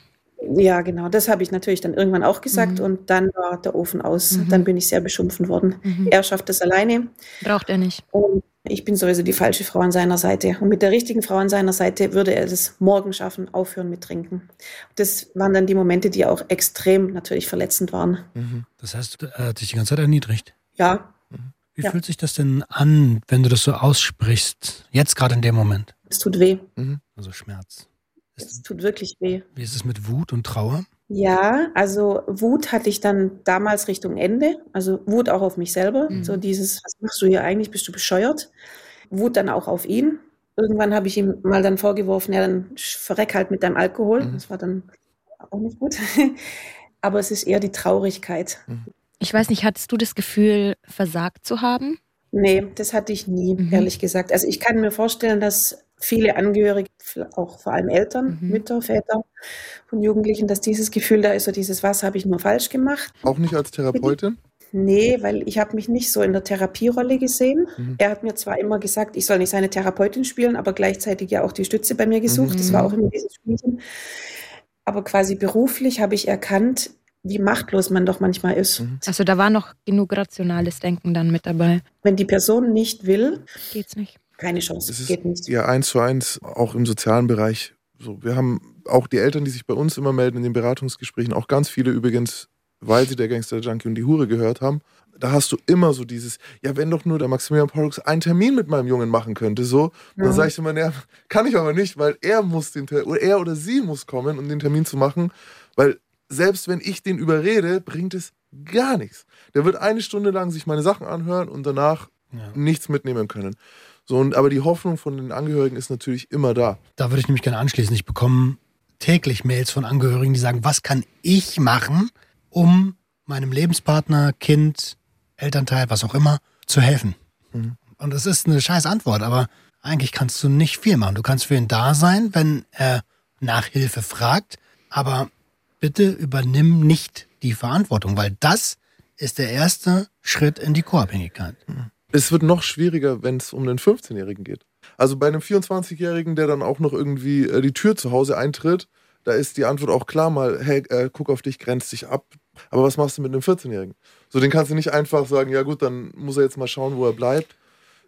Ja, genau. Das habe ich natürlich dann irgendwann auch gesagt mhm. und dann war der Ofen aus. Mhm. Dann bin ich sehr beschimpfen worden. Mhm. Er schafft das alleine. Braucht er nicht. Und ich bin sowieso die falsche Frau an seiner Seite. Und mit der richtigen Frau an seiner Seite würde er es morgen schaffen, aufhören mit Trinken. Das waren dann die Momente, die auch extrem natürlich verletzend waren. Mhm. Das heißt, er hat dich die ganze Zeit erniedrigt? Ja. Mhm. Wie ja. fühlt sich das denn an, wenn du das so aussprichst, jetzt gerade in dem Moment? Es tut weh. Mhm. Also Schmerz. Es tut wirklich weh. Wie ist es mit Wut und Trauer? Ja, also Wut hatte ich dann damals Richtung Ende. Also Wut auch auf mich selber. Mhm. So dieses, was machst du hier eigentlich? Bist du bescheuert? Wut dann auch auf ihn. Irgendwann habe ich ihm mal dann vorgeworfen, ja, dann verreck halt mit deinem Alkohol. Mhm. Das war dann auch nicht gut. [LAUGHS] Aber es ist eher die Traurigkeit. Mhm. Ich weiß nicht, hattest du das Gefühl, versagt zu haben? Nee, das hatte ich nie, mhm. ehrlich gesagt. Also ich kann mir vorstellen, dass viele Angehörige, auch vor allem Eltern, mhm. Mütter, Väter von Jugendlichen, dass dieses Gefühl da ist, so dieses, was habe ich nur falsch gemacht. Auch nicht als Therapeutin? Nee, weil ich habe mich nicht so in der Therapierolle gesehen. Mhm. Er hat mir zwar immer gesagt, ich soll nicht seine Therapeutin spielen, aber gleichzeitig ja auch die Stütze bei mir gesucht. Mhm. Das war auch immer dieses Spielchen. Aber quasi beruflich habe ich erkannt, wie machtlos man doch manchmal ist. Mhm. Also da war noch genug rationales Denken dann mit dabei. Wenn die Person nicht will, geht's nicht keine Chance. Es geht nicht. Ja, eins zu eins, auch im sozialen Bereich. So, wir haben auch die Eltern, die sich bei uns immer melden in den Beratungsgesprächen, auch ganz viele übrigens, weil sie der Gangster, Junkie und die Hure gehört haben. Da hast du immer so dieses, ja, wenn doch nur der Maximilian Pollux einen Termin mit meinem Jungen machen könnte, so. Ja. Dann sage ich immer, ja, kann ich aber nicht, weil er muss den oder er oder sie muss kommen, um den Termin zu machen, weil selbst wenn ich den überrede, bringt es gar nichts. Der wird eine Stunde lang sich meine Sachen anhören und danach ja. nichts mitnehmen können. So, und, aber die Hoffnung von den Angehörigen ist natürlich immer da. Da würde ich nämlich gerne anschließen. Ich bekomme täglich Mails von Angehörigen, die sagen, was kann ich machen, um meinem Lebenspartner, Kind, Elternteil, was auch immer, zu helfen. Mhm. Und das ist eine scheiß Antwort, aber eigentlich kannst du nicht viel machen. Du kannst für ihn da sein, wenn er nach Hilfe fragt, aber bitte übernimm nicht die Verantwortung, weil das ist der erste Schritt in die Co-Abhängigkeit. Mhm. Es wird noch schwieriger, wenn es um einen 15-Jährigen geht. Also bei einem 24-Jährigen, der dann auch noch irgendwie äh, die Tür zu Hause eintritt, da ist die Antwort auch klar mal, hey, äh, guck auf dich, grenz dich ab. Aber was machst du mit einem 14-Jährigen? So, den kannst du nicht einfach sagen, ja gut, dann muss er jetzt mal schauen, wo er bleibt.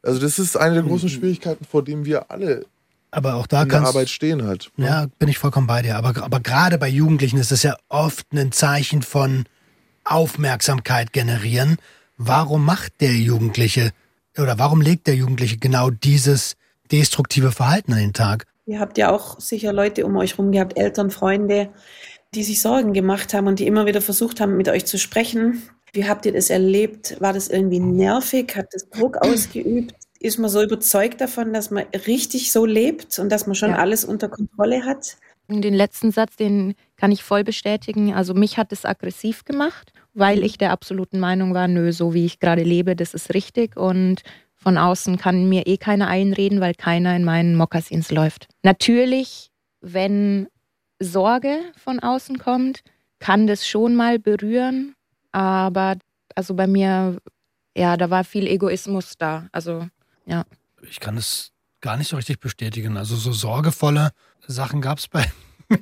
Also das ist eine der großen mhm. Schwierigkeiten, vor denen wir alle aber auch da in der Arbeit stehen halt. Ne? Ja, bin ich vollkommen bei dir. Aber, aber gerade bei Jugendlichen ist es ja oft ein Zeichen von Aufmerksamkeit generieren. Warum macht der Jugendliche oder warum legt der Jugendliche genau dieses destruktive Verhalten an den Tag? Ihr habt ja auch sicher Leute um euch rum gehabt, Eltern, Freunde, die sich Sorgen gemacht haben und die immer wieder versucht haben, mit euch zu sprechen. Wie habt ihr das erlebt? War das irgendwie nervig? Hat das Druck ausgeübt? Ist man so überzeugt davon, dass man richtig so lebt und dass man schon ja. alles unter Kontrolle hat? Den letzten Satz, den kann ich voll bestätigen. Also mich hat es aggressiv gemacht, weil ich der absoluten Meinung war, nö, so wie ich gerade lebe, das ist richtig und von außen kann mir eh keiner einreden, weil keiner in meinen Mokassins läuft. Natürlich, wenn Sorge von außen kommt, kann das schon mal berühren, aber also bei mir, ja, da war viel Egoismus da. Also, ja. Ich kann es gar nicht so richtig bestätigen. Also so sorgevolle Sachen gab es bei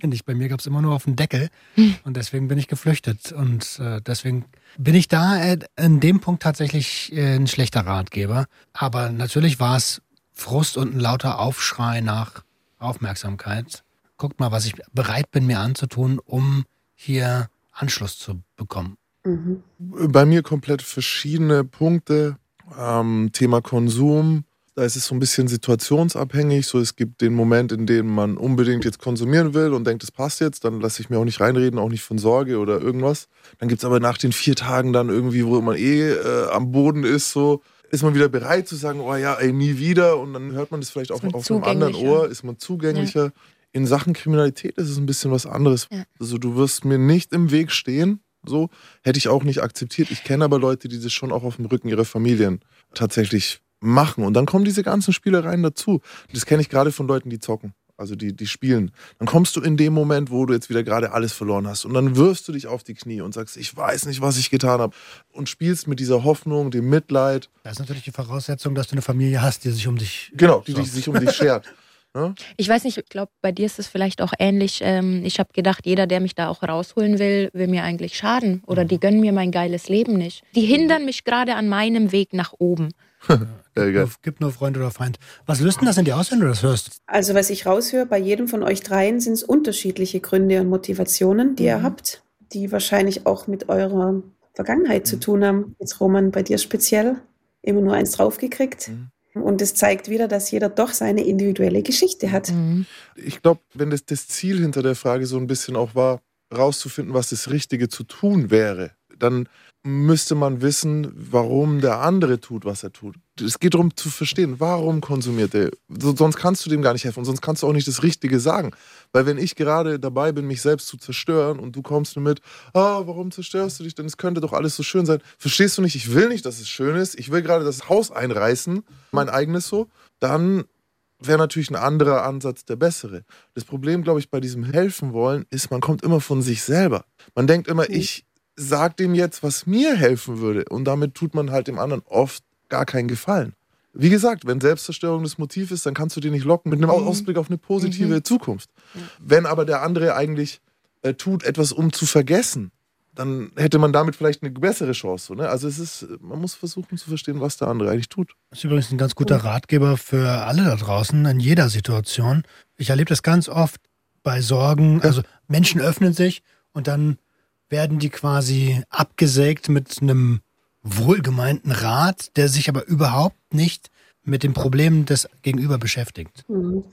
mir nicht. Bei mir gab es immer nur auf den Deckel hm. und deswegen bin ich geflüchtet. Und äh, deswegen bin ich da äh, in dem Punkt tatsächlich äh, ein schlechter Ratgeber. Aber natürlich war es Frust und ein lauter Aufschrei nach Aufmerksamkeit. Guckt mal, was ich bereit bin, mir anzutun, um hier Anschluss zu bekommen. Mhm. Bei mir komplett verschiedene Punkte. Ähm, Thema Konsum, da ist es so ein bisschen situationsabhängig. So, es gibt den Moment, in dem man unbedingt jetzt konsumieren will und denkt, es passt jetzt, dann lasse ich mir auch nicht reinreden, auch nicht von Sorge oder irgendwas. Dann gibt es aber nach den vier Tagen dann irgendwie, wo man eh äh, am Boden ist, so, ist man wieder bereit zu sagen, oh ja, ey, nie wieder. Und dann hört man das vielleicht auch auf einem anderen Ohr, ist man zugänglicher. Ja. In Sachen Kriminalität ist es ein bisschen was anderes. Ja. Also du wirst mir nicht im Weg stehen. So hätte ich auch nicht akzeptiert. Ich kenne aber Leute, die das schon auch auf dem Rücken ihrer Familien tatsächlich machen. Und dann kommen diese ganzen Spielereien dazu. Das kenne ich gerade von Leuten, die zocken. Also die, die spielen. Dann kommst du in dem Moment, wo du jetzt wieder gerade alles verloren hast. Und dann wirfst du dich auf die Knie und sagst, ich weiß nicht, was ich getan habe. Und spielst mit dieser Hoffnung, dem Mitleid. Das ist natürlich die Voraussetzung, dass du eine Familie hast, die sich um dich. Genau, die, die sich um dich schert. Ja? [LAUGHS] Ich weiß nicht, ich glaube, bei dir ist es vielleicht auch ähnlich. Ähm, ich habe gedacht, jeder, der mich da auch rausholen will, will mir eigentlich schaden. Oder die gönnen mir mein geiles Leben nicht. Die hindern mich gerade an meinem Weg nach oben. [LAUGHS] Gibt nur, gibt nur Freund oder Feind. Was löst denn das in dir aus, wenn du das hörst? Also, was ich raushöre, bei jedem von euch dreien sind es unterschiedliche Gründe und Motivationen, die mhm. ihr habt, die wahrscheinlich auch mit eurer Vergangenheit mhm. zu tun haben. Jetzt, Roman, bei dir speziell, immer nur eins draufgekriegt. Mhm. Und es zeigt wieder, dass jeder doch seine individuelle Geschichte hat. Mhm. Ich glaube, wenn das, das Ziel hinter der Frage so ein bisschen auch war, rauszufinden, was das Richtige zu tun wäre, dann müsste man wissen, warum der andere tut, was er tut. Es geht darum zu verstehen, warum konsumiert er. sonst kannst du dem gar nicht helfen und sonst kannst du auch nicht das Richtige sagen. Weil wenn ich gerade dabei bin, mich selbst zu zerstören und du kommst nur mit, ah, warum zerstörst du dich denn? Es könnte doch alles so schön sein. Verstehst du nicht, ich will nicht, dass es schön ist. Ich will gerade das Haus einreißen, mein eigenes so. Dann wäre natürlich ein anderer Ansatz der bessere. Das Problem, glaube ich, bei diesem Helfen wollen, ist, man kommt immer von sich selber. Man denkt immer, mhm. ich, sag dem jetzt, was mir helfen würde. Und damit tut man halt dem anderen oft gar keinen Gefallen. Wie gesagt, wenn Selbstzerstörung das Motiv ist, dann kannst du den nicht locken mit einem mhm. Ausblick auf eine positive mhm. Zukunft. Ja. Wenn aber der andere eigentlich äh, tut, etwas um zu vergessen, dann hätte man damit vielleicht eine bessere Chance. So, ne? Also es ist, man muss versuchen zu verstehen, was der andere eigentlich tut. Das ist übrigens ein ganz guter Ratgeber für alle da draußen in jeder Situation. Ich erlebe das ganz oft bei Sorgen. Also Menschen öffnen sich und dann werden die quasi abgesägt mit einem wohlgemeinten Rat, der sich aber überhaupt nicht mit den Problemen des Gegenüber beschäftigt. Mhm.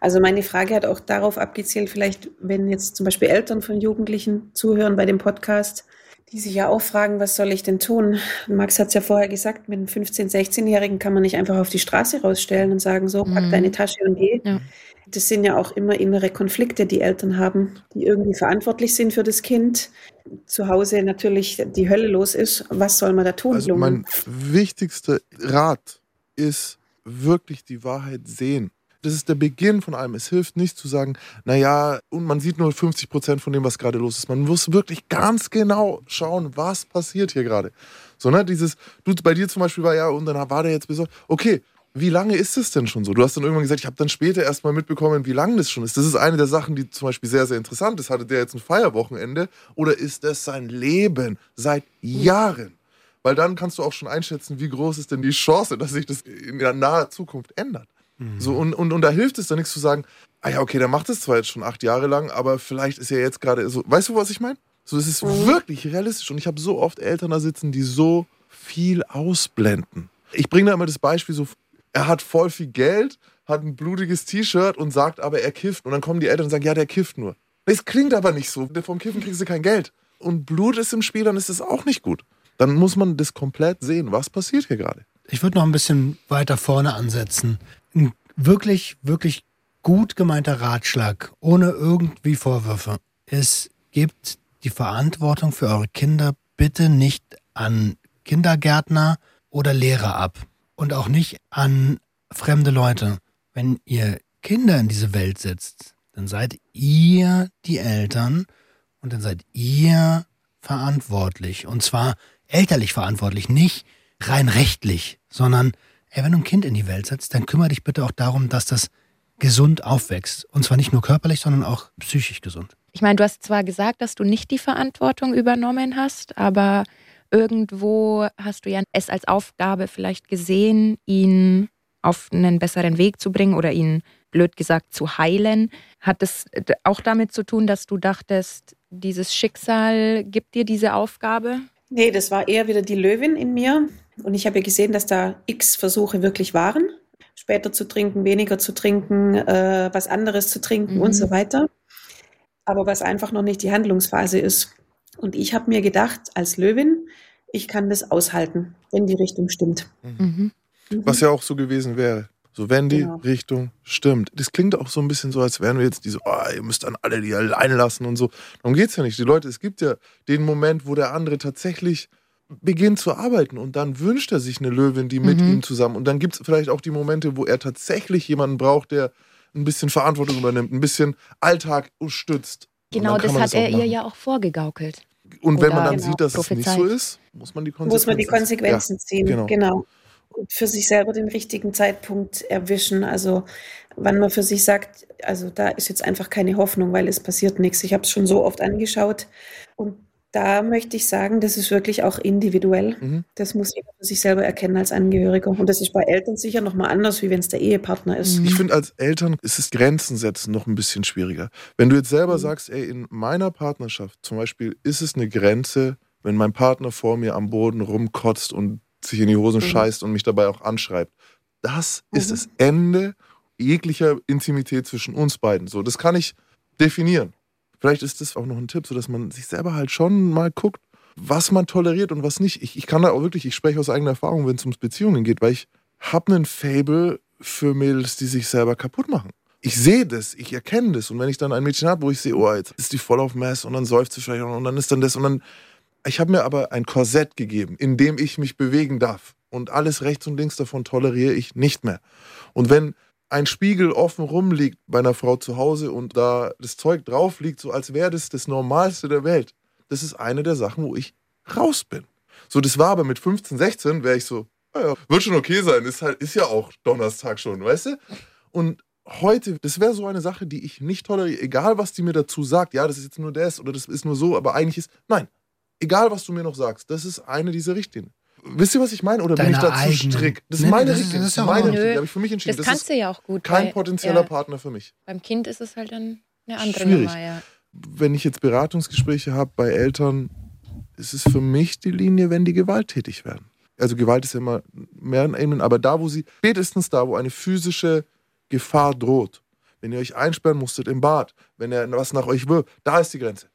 Also meine Frage hat auch darauf abgezielt, vielleicht wenn jetzt zum Beispiel Eltern von Jugendlichen zuhören bei dem Podcast, die sich ja auch fragen, was soll ich denn tun? Max hat es ja vorher gesagt, mit einem 15-, 16-Jährigen kann man nicht einfach auf die Straße rausstellen und sagen, so, pack Mhm. deine Tasche und geh. Ja. Das sind ja auch immer innere Konflikte, die Eltern haben, die irgendwie verantwortlich sind für das Kind. Zu Hause natürlich die Hölle los ist. Was soll man da tun? Also mein wichtigster Rat ist wirklich die Wahrheit sehen. Das ist der Beginn von allem. Es hilft nicht zu sagen, naja, und man sieht nur 50 Prozent von dem, was gerade los ist. Man muss wirklich ganz genau schauen, was passiert hier gerade. So, ne, dieses, du, bei dir zum Beispiel war ja, und dann war der jetzt besorgt. Okay, wie lange ist es denn schon so? Du hast dann irgendwann gesagt, ich habe dann später erst mal mitbekommen, wie lange das schon ist. Das ist eine der Sachen, die zum Beispiel sehr, sehr interessant ist. Hatte der jetzt ein Feierwochenende oder ist das sein Leben seit Jahren? Weil dann kannst du auch schon einschätzen, wie groß ist denn die Chance, dass sich das in der naher Zukunft ändert. So, und, und, und da hilft es dann nichts zu sagen, ah ja, okay, der macht das zwar jetzt schon acht Jahre lang, aber vielleicht ist er jetzt gerade so. Weißt du, was ich meine? So, es ist wirklich realistisch. Und ich habe so oft Eltern da sitzen, die so viel ausblenden. Ich bringe da immer das Beispiel so, er hat voll viel Geld, hat ein blutiges T-Shirt und sagt aber, er kifft. Und dann kommen die Eltern und sagen, ja, der kifft nur. Es klingt aber nicht so. Vom Kiffen kriegst du kein Geld. Und Blut ist im Spiel, dann ist das auch nicht gut. Dann muss man das komplett sehen. Was passiert hier gerade? Ich würde noch ein bisschen weiter vorne ansetzen. Ein wirklich, wirklich gut gemeinter Ratschlag, ohne irgendwie Vorwürfe. Es gibt die Verantwortung für eure Kinder bitte nicht an Kindergärtner oder Lehrer ab. Und auch nicht an fremde Leute. Wenn ihr Kinder in diese Welt setzt, dann seid ihr die Eltern und dann seid ihr verantwortlich. Und zwar elterlich verantwortlich, nicht rein rechtlich, sondern ey, wenn du ein Kind in die Welt setzt, dann kümmere dich bitte auch darum, dass das gesund aufwächst. Und zwar nicht nur körperlich, sondern auch psychisch gesund. Ich meine, du hast zwar gesagt, dass du nicht die Verantwortung übernommen hast, aber irgendwo hast du ja es als Aufgabe vielleicht gesehen, ihn auf einen besseren Weg zu bringen oder ihn, blöd gesagt, zu heilen. Hat es auch damit zu tun, dass du dachtest, dieses Schicksal gibt dir diese Aufgabe? Nee, das war eher wieder die Löwin in mir. Und ich habe ja gesehen, dass da x Versuche wirklich waren. Später zu trinken, weniger zu trinken, äh, was anderes zu trinken Mhm. und so weiter. Aber was einfach noch nicht die Handlungsphase ist. Und ich habe mir gedacht, als Löwin, ich kann das aushalten, wenn die Richtung stimmt. Mhm. Mhm. Was ja auch so gewesen wäre. So, wenn die Genau. Richtung stimmt. Das klingt auch so ein bisschen so, als wären wir jetzt diese, oh, ihr müsst dann alle die allein lassen und so. Darum geht es ja nicht. Die Leute, es gibt ja den Moment, wo der andere tatsächlich beginnt zu arbeiten und dann wünscht er sich eine Löwin, die mit Mhm. ihm zusammen. Und dann gibt es vielleicht auch die Momente, wo er tatsächlich jemanden braucht, der ein bisschen Verantwortung übernimmt, ein bisschen Alltag stützt. Und Genau, das hat er ihr machen. ja auch vorgegaukelt. Und wenn man dann genau, sieht, dass es nicht so ist, muss man die Konsequenzen muss man die Konsequenzen ziehen. genau. Genau. Und für sich selber den richtigen Zeitpunkt erwischen. Also wann man für sich sagt, also da ist jetzt einfach keine Hoffnung, weil es passiert nichts. Ich habe es schon so oft angeschaut. Und da möchte ich sagen, das ist wirklich auch individuell. Mhm. Das muss jeder für sich selber erkennen als Angehöriger. Und das ist bei Eltern sicher nochmal anders, wie wenn es der Ehepartner ist. Mhm. Ich finde, als Eltern ist es Grenzen setzen noch ein bisschen schwieriger. Wenn du jetzt selber Mhm. sagst, ey, in meiner Partnerschaft zum Beispiel ist es eine Grenze, wenn mein Partner vor mir am Boden rumkotzt und sich in die Hosen Mhm. scheißt und mich dabei auch anschreibt. Das ist Mhm. das Ende jeglicher Intimität zwischen uns beiden. So, das kann ich definieren. Vielleicht ist das auch noch ein Tipp, so dass man sich selber halt schon mal guckt, was man toleriert und was nicht. Ich, ich kann da auch wirklich, ich spreche aus eigener Erfahrung, wenn es ums Beziehungen geht, weil ich habe einen Fable für Mädels, die sich selber kaputt machen. Ich sehe das, ich erkenne das. Und wenn ich dann ein Mädchen habe, wo ich sehe, oh, jetzt ist die voll auf Mess und dann säuft sie vielleicht und dann ist dann das und dann. Ich habe mir aber ein Korsett gegeben, in dem ich mich bewegen darf. Und alles rechts und links davon toleriere ich nicht mehr. Und wenn ein Spiegel offen rumliegt bei einer Frau zu Hause und da das Zeug drauf liegt, so als wäre das das Normalste der Welt, das ist eine der Sachen, wo ich raus bin. So, das war aber mit 15, 16, wäre ich so, "Ah ja, wird schon okay sein, ist halt, ist ja auch Donnerstag schon, weißt du? Und heute, das wäre so eine Sache, die ich nicht toleriere, egal was die mir dazu sagt, ja, das ist jetzt nur das oder das ist nur so, aber eigentlich ist, nein, egal was du mir noch sagst, das ist eine dieser Richtlinien. Wisst ihr, was ich meine? Oder bin Deine ich da zu eigenen. strikt? Das ist meine Richtlinie. das ist ja auch meine in Richtlinie. Ordnung. habe ich für mich entschieden. Das, Das, kannst ist du ja auch gut. kein weil- potenzieller ja, Partner für mich. Beim Kind ist es halt dann eine andere Schwierig. Nummer, ja. Wenn ich jetzt Beratungsgespräche habe bei Eltern, ist es für mich die Linie, wenn die gewalttätig werden. Also Gewalt ist ja immer mehr ein Ebenen, aber da, wo sie, spätestens da, wo eine physische Gefahr droht, wenn ihr euch einsperren musstet im Bad, wenn er was nach euch wirkt, da ist die Grenze.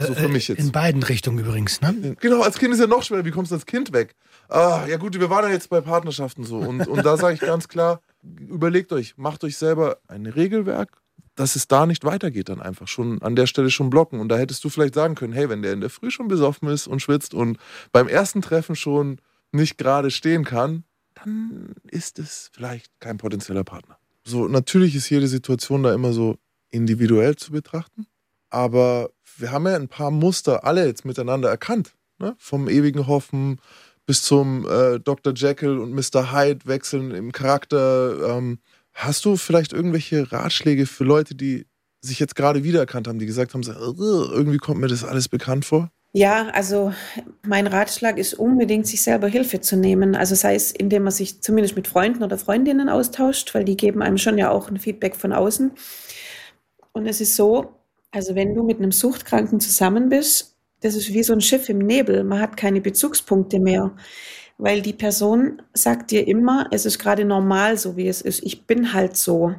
So für Äh, mich jetzt. In beiden Richtungen übrigens, ne? Genau, als Kind ist ja noch schwerer. Wie kommst du als Kind weg? Ah, ja gut, wir waren ja jetzt bei Partnerschaften so. Und, und da sage ich ganz klar, überlegt euch, macht euch selber ein Regelwerk, dass es da nicht weitergeht dann einfach. Schon an der Stelle schon blocken. Und da hättest du vielleicht sagen können, hey, wenn der in der Früh schon besoffen ist und schwitzt und beim ersten Treffen schon nicht gerade stehen kann, dann ist es vielleicht kein potenzieller Partner. So, natürlich ist jede Situation da immer so individuell zu betrachten. Aber wir haben ja ein paar Muster alle jetzt miteinander erkannt. Ne? Vom ewigen Hoffen bis zum äh, Dr. Jekyll und Mr. Hyde wechseln im Charakter. Ähm, hast du vielleicht irgendwelche Ratschläge für Leute, die sich jetzt gerade wiedererkannt haben, die gesagt haben, so, "Ugh, irgendwie kommt mir das alles bekannt vor? Ja, also mein Ratschlag ist unbedingt, sich selber Hilfe zu nehmen. Also sei es, indem man sich zumindest mit Freunden oder Freundinnen austauscht, weil die geben einem schon ja auch ein Feedback von außen. Und es ist so, also wenn du mit einem Suchtkranken zusammen bist, das ist wie so ein Schiff im Nebel. Man hat keine Bezugspunkte mehr, weil die Person sagt dir immer, es ist gerade normal so, wie es ist. Ich bin halt so.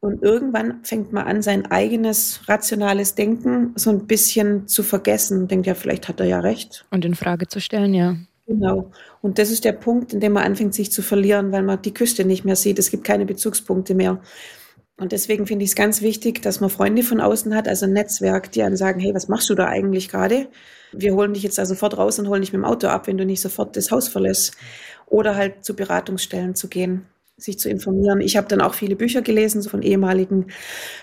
Und irgendwann fängt man an, sein eigenes rationales Denken so ein bisschen zu vergessen und denkt, ja, vielleicht hat er ja recht. Und in Frage zu stellen, ja. Genau. Und das ist der Punkt, in dem man anfängt, sich zu verlieren, weil man die Küste nicht mehr sieht. Es gibt keine Bezugspunkte mehr. Und deswegen finde ich es ganz wichtig, dass man Freunde von außen hat, also ein Netzwerk, die einem sagen, hey, was machst du da eigentlich gerade? Wir holen dich jetzt da sofort raus und holen dich mit dem Auto ab, wenn du nicht sofort das Haus verlässt. Oder halt zu Beratungsstellen zu gehen, sich zu informieren. Ich habe dann auch viele Bücher gelesen, so von ehemaligen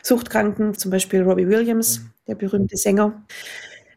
Suchtkranken, zum Beispiel Robbie Williams, der berühmte Sänger.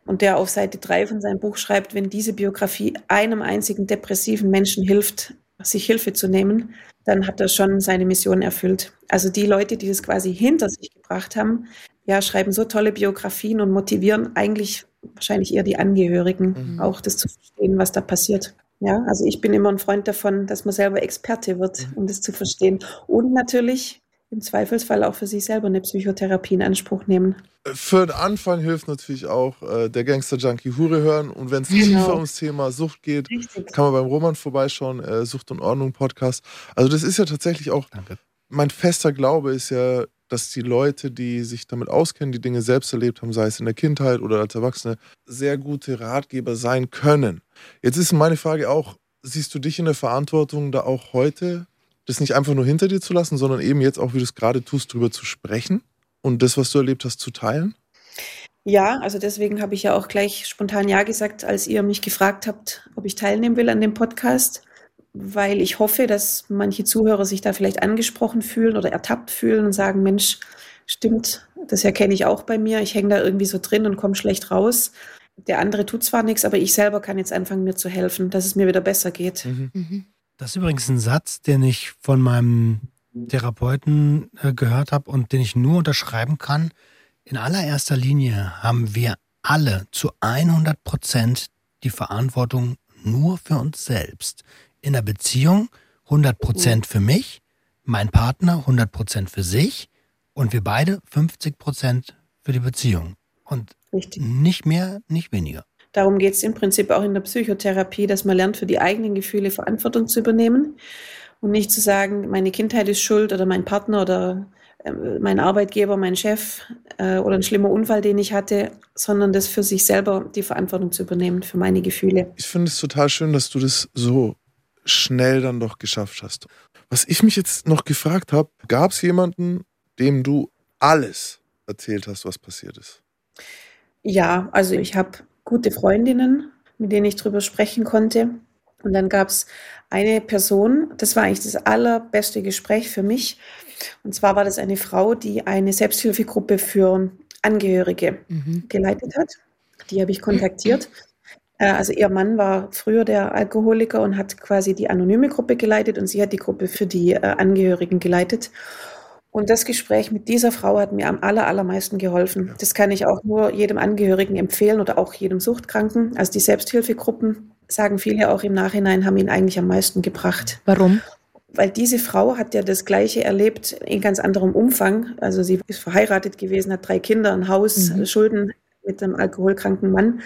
Und der auf Seite drei von seinem Buch schreibt, wenn diese Biografie einem einzigen depressiven Menschen hilft, sich Hilfe zu nehmen, dann hat er schon seine Mission erfüllt. Also die Leute, die das quasi hinter sich gebracht haben, ja, schreiben so tolle Biografien und motivieren eigentlich wahrscheinlich eher die Angehörigen, auch das zu verstehen, was da passiert. Ja, also ich bin immer ein Freund davon, dass man selber Experte wird, um das zu verstehen. Und natürlich im Zweifelsfall auch für sich selber eine Psychotherapie in Anspruch nehmen. Für den Anfang hilft natürlich auch äh, der Gangster Junkie Hure hören. Und wenn es Genau. tiefer ums Thema Sucht geht, Richtig. kann man beim Roman vorbeischauen, äh, Sucht und Ordnung Podcast. Also das ist ja tatsächlich auch, Danke. mein fester Glaube ist ja, dass die Leute, die sich damit auskennen, die Dinge selbst erlebt haben, sei es in der Kindheit oder als Erwachsene, sehr gute Ratgeber sein können. Jetzt ist meine Frage auch, siehst du dich in der Verantwortung, da auch heute das nicht einfach nur hinter dir zu lassen, sondern eben jetzt auch, wie du es gerade tust, drüber zu sprechen und das, was du erlebt hast, zu teilen? Ja, also deswegen habe ich ja auch gleich spontan Ja gesagt, als ihr mich gefragt habt, ob ich teilnehmen will an dem Podcast, weil ich hoffe, dass manche Zuhörer sich da vielleicht angesprochen fühlen oder ertappt fühlen und sagen, Mensch, stimmt, das erkenne ich auch bei mir, ich hänge da irgendwie so drin und komme schlecht raus. Der andere tut zwar nichts, aber ich selber kann jetzt anfangen, mir zu helfen, dass es mir wieder besser geht. Mhm. Das ist übrigens ein Satz, den ich von meinem Therapeuten äh, gehört habe und den ich nur unterschreiben kann. In allererster Linie haben wir alle zu 100 Prozent die Verantwortung nur für uns selbst. In der Beziehung 100 Prozent für mich, mein Partner 100 Prozent für sich und wir beide 50 Prozent für die Beziehung. Und Richtig. nicht mehr, nicht weniger. Darum geht es im Prinzip auch in der Psychotherapie, dass man lernt, für die eigenen Gefühle Verantwortung zu übernehmen und nicht zu sagen, meine Kindheit ist schuld oder mein Partner oder äh, mein Arbeitgeber, mein Chef äh, oder ein schlimmer Unfall, den ich hatte, sondern das für sich selber die Verantwortung zu übernehmen für meine Gefühle. Ich finde es total schön, dass du das so schnell dann doch geschafft hast. Was ich mich jetzt noch gefragt habe, gab es jemanden, dem du alles erzählt hast, was passiert ist? Ja, also ich habe gute Freundinnen, mit denen ich drüber sprechen konnte. Und dann gab es eine Person, das war eigentlich das allerbeste Gespräch für mich. Und zwar war das eine Frau, die eine Selbsthilfegruppe für Angehörige Mhm. geleitet hat. Die habe ich kontaktiert. Äh, Also ihr Mann war früher der Alkoholiker und hat quasi die anonyme Gruppe geleitet und sie hat die Gruppe für die äh, Angehörigen geleitet. Und das Gespräch mit dieser Frau hat mir am aller, allermeisten geholfen. Das kann ich auch nur jedem Angehörigen empfehlen oder auch jedem Suchtkranken. Also die Selbsthilfegruppen, sagen viele auch im Nachhinein, haben ihn eigentlich am meisten gebracht. Warum? Weil diese Frau hat ja das Gleiche erlebt in ganz anderem Umfang. Also sie ist verheiratet gewesen, hat drei Kinder, ein Haus, Mhm. Schulden mit einem alkoholkranken Mann.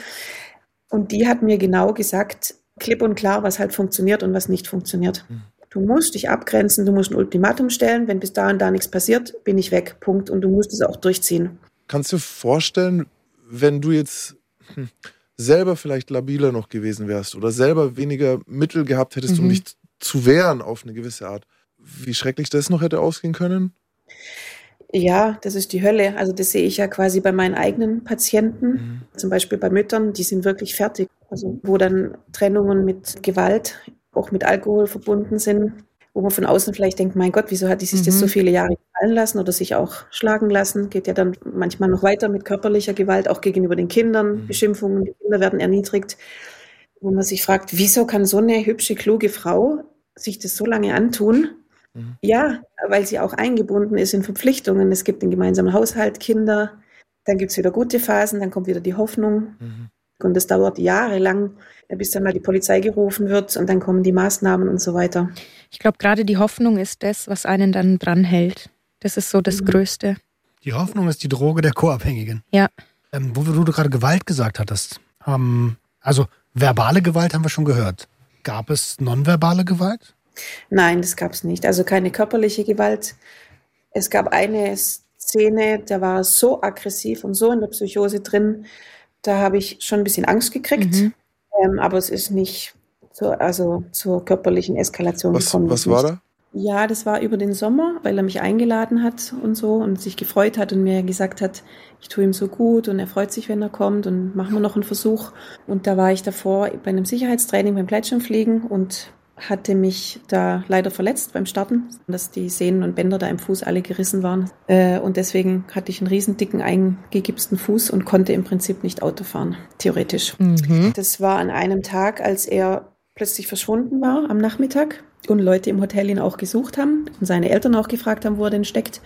Und die hat mir genau gesagt, klipp und klar, was halt funktioniert und was nicht funktioniert. Du musst dich abgrenzen, du musst ein Ultimatum stellen. Wenn bis da und da nichts passiert, bin ich weg. Punkt. Und du musst es auch durchziehen. Kannst du dir vorstellen, wenn du jetzt hm, selber vielleicht labiler noch gewesen wärst oder selber weniger Mittel gehabt hättest, mhm. um dich zu wehren auf eine gewisse Art, wie schrecklich das noch hätte ausgehen können? Ja, das ist die Hölle. Also das sehe ich ja quasi bei meinen eigenen Patienten, mhm. zum Beispiel bei Müttern, die sind wirklich fertig. Also wo dann Trennungen mit Gewalt, auch mit Alkohol verbunden sind, wo man von außen vielleicht denkt, mein Gott, wieso hat die sich mhm. das so mhm. viele Jahre gefallen lassen oder sich auch schlagen lassen? Geht ja dann manchmal noch weiter mit körperlicher Gewalt, auch gegenüber den Kindern, mhm. Beschimpfungen, die Kinder werden erniedrigt. Wo man sich fragt, wieso kann so eine hübsche, kluge Frau sich das so lange antun? Mhm. Ja, weil sie auch eingebunden ist in Verpflichtungen. Es gibt den gemeinsamen Haushalt, Kinder, dann gibt es wieder gute Phasen, dann kommt wieder die Hoffnung. Mhm. Und das dauert jahrelang, bis dann mal die Polizei gerufen wird und dann kommen die Maßnahmen und so weiter. Ich glaube, gerade die Hoffnung ist das, was einen dann dranhält. Das ist so das mhm. Größte. Die Hoffnung ist die Droge der Co-Abhängigen. Ja. Ähm, wo du gerade Gewalt gesagt hattest. Ähm, also verbale Gewalt haben wir schon gehört. Gab es nonverbale Gewalt? Nein, das gab es nicht. Also keine körperliche Gewalt. Es gab eine Szene, da war so aggressiv und so in der Psychose drin, da habe ich schon ein bisschen Angst gekriegt. Mhm. Ähm, aber es ist nicht zur, also zur körperlichen Eskalation was, gekommen. Was war da? Ja, das war über den Sommer, weil er mich eingeladen hat und so und sich gefreut hat und mir gesagt hat, ich tue ihm so gut und er freut sich, wenn er kommt und machen wir noch einen Versuch. Und da war ich davor bei einem Sicherheitstraining beim Gleitschirmfliegen und hatte mich da leider verletzt beim Starten, dass die Sehnen und Bänder da im Fuß alle gerissen waren. Äh, und deswegen hatte ich einen riesen dicken eingegipsten Fuß und konnte im Prinzip nicht Auto fahren, theoretisch. Mhm. Das war an einem Tag, als er plötzlich verschwunden war am Nachmittag und Leute im Hotel ihn auch gesucht haben und seine Eltern auch gefragt haben, wo er denn steckt.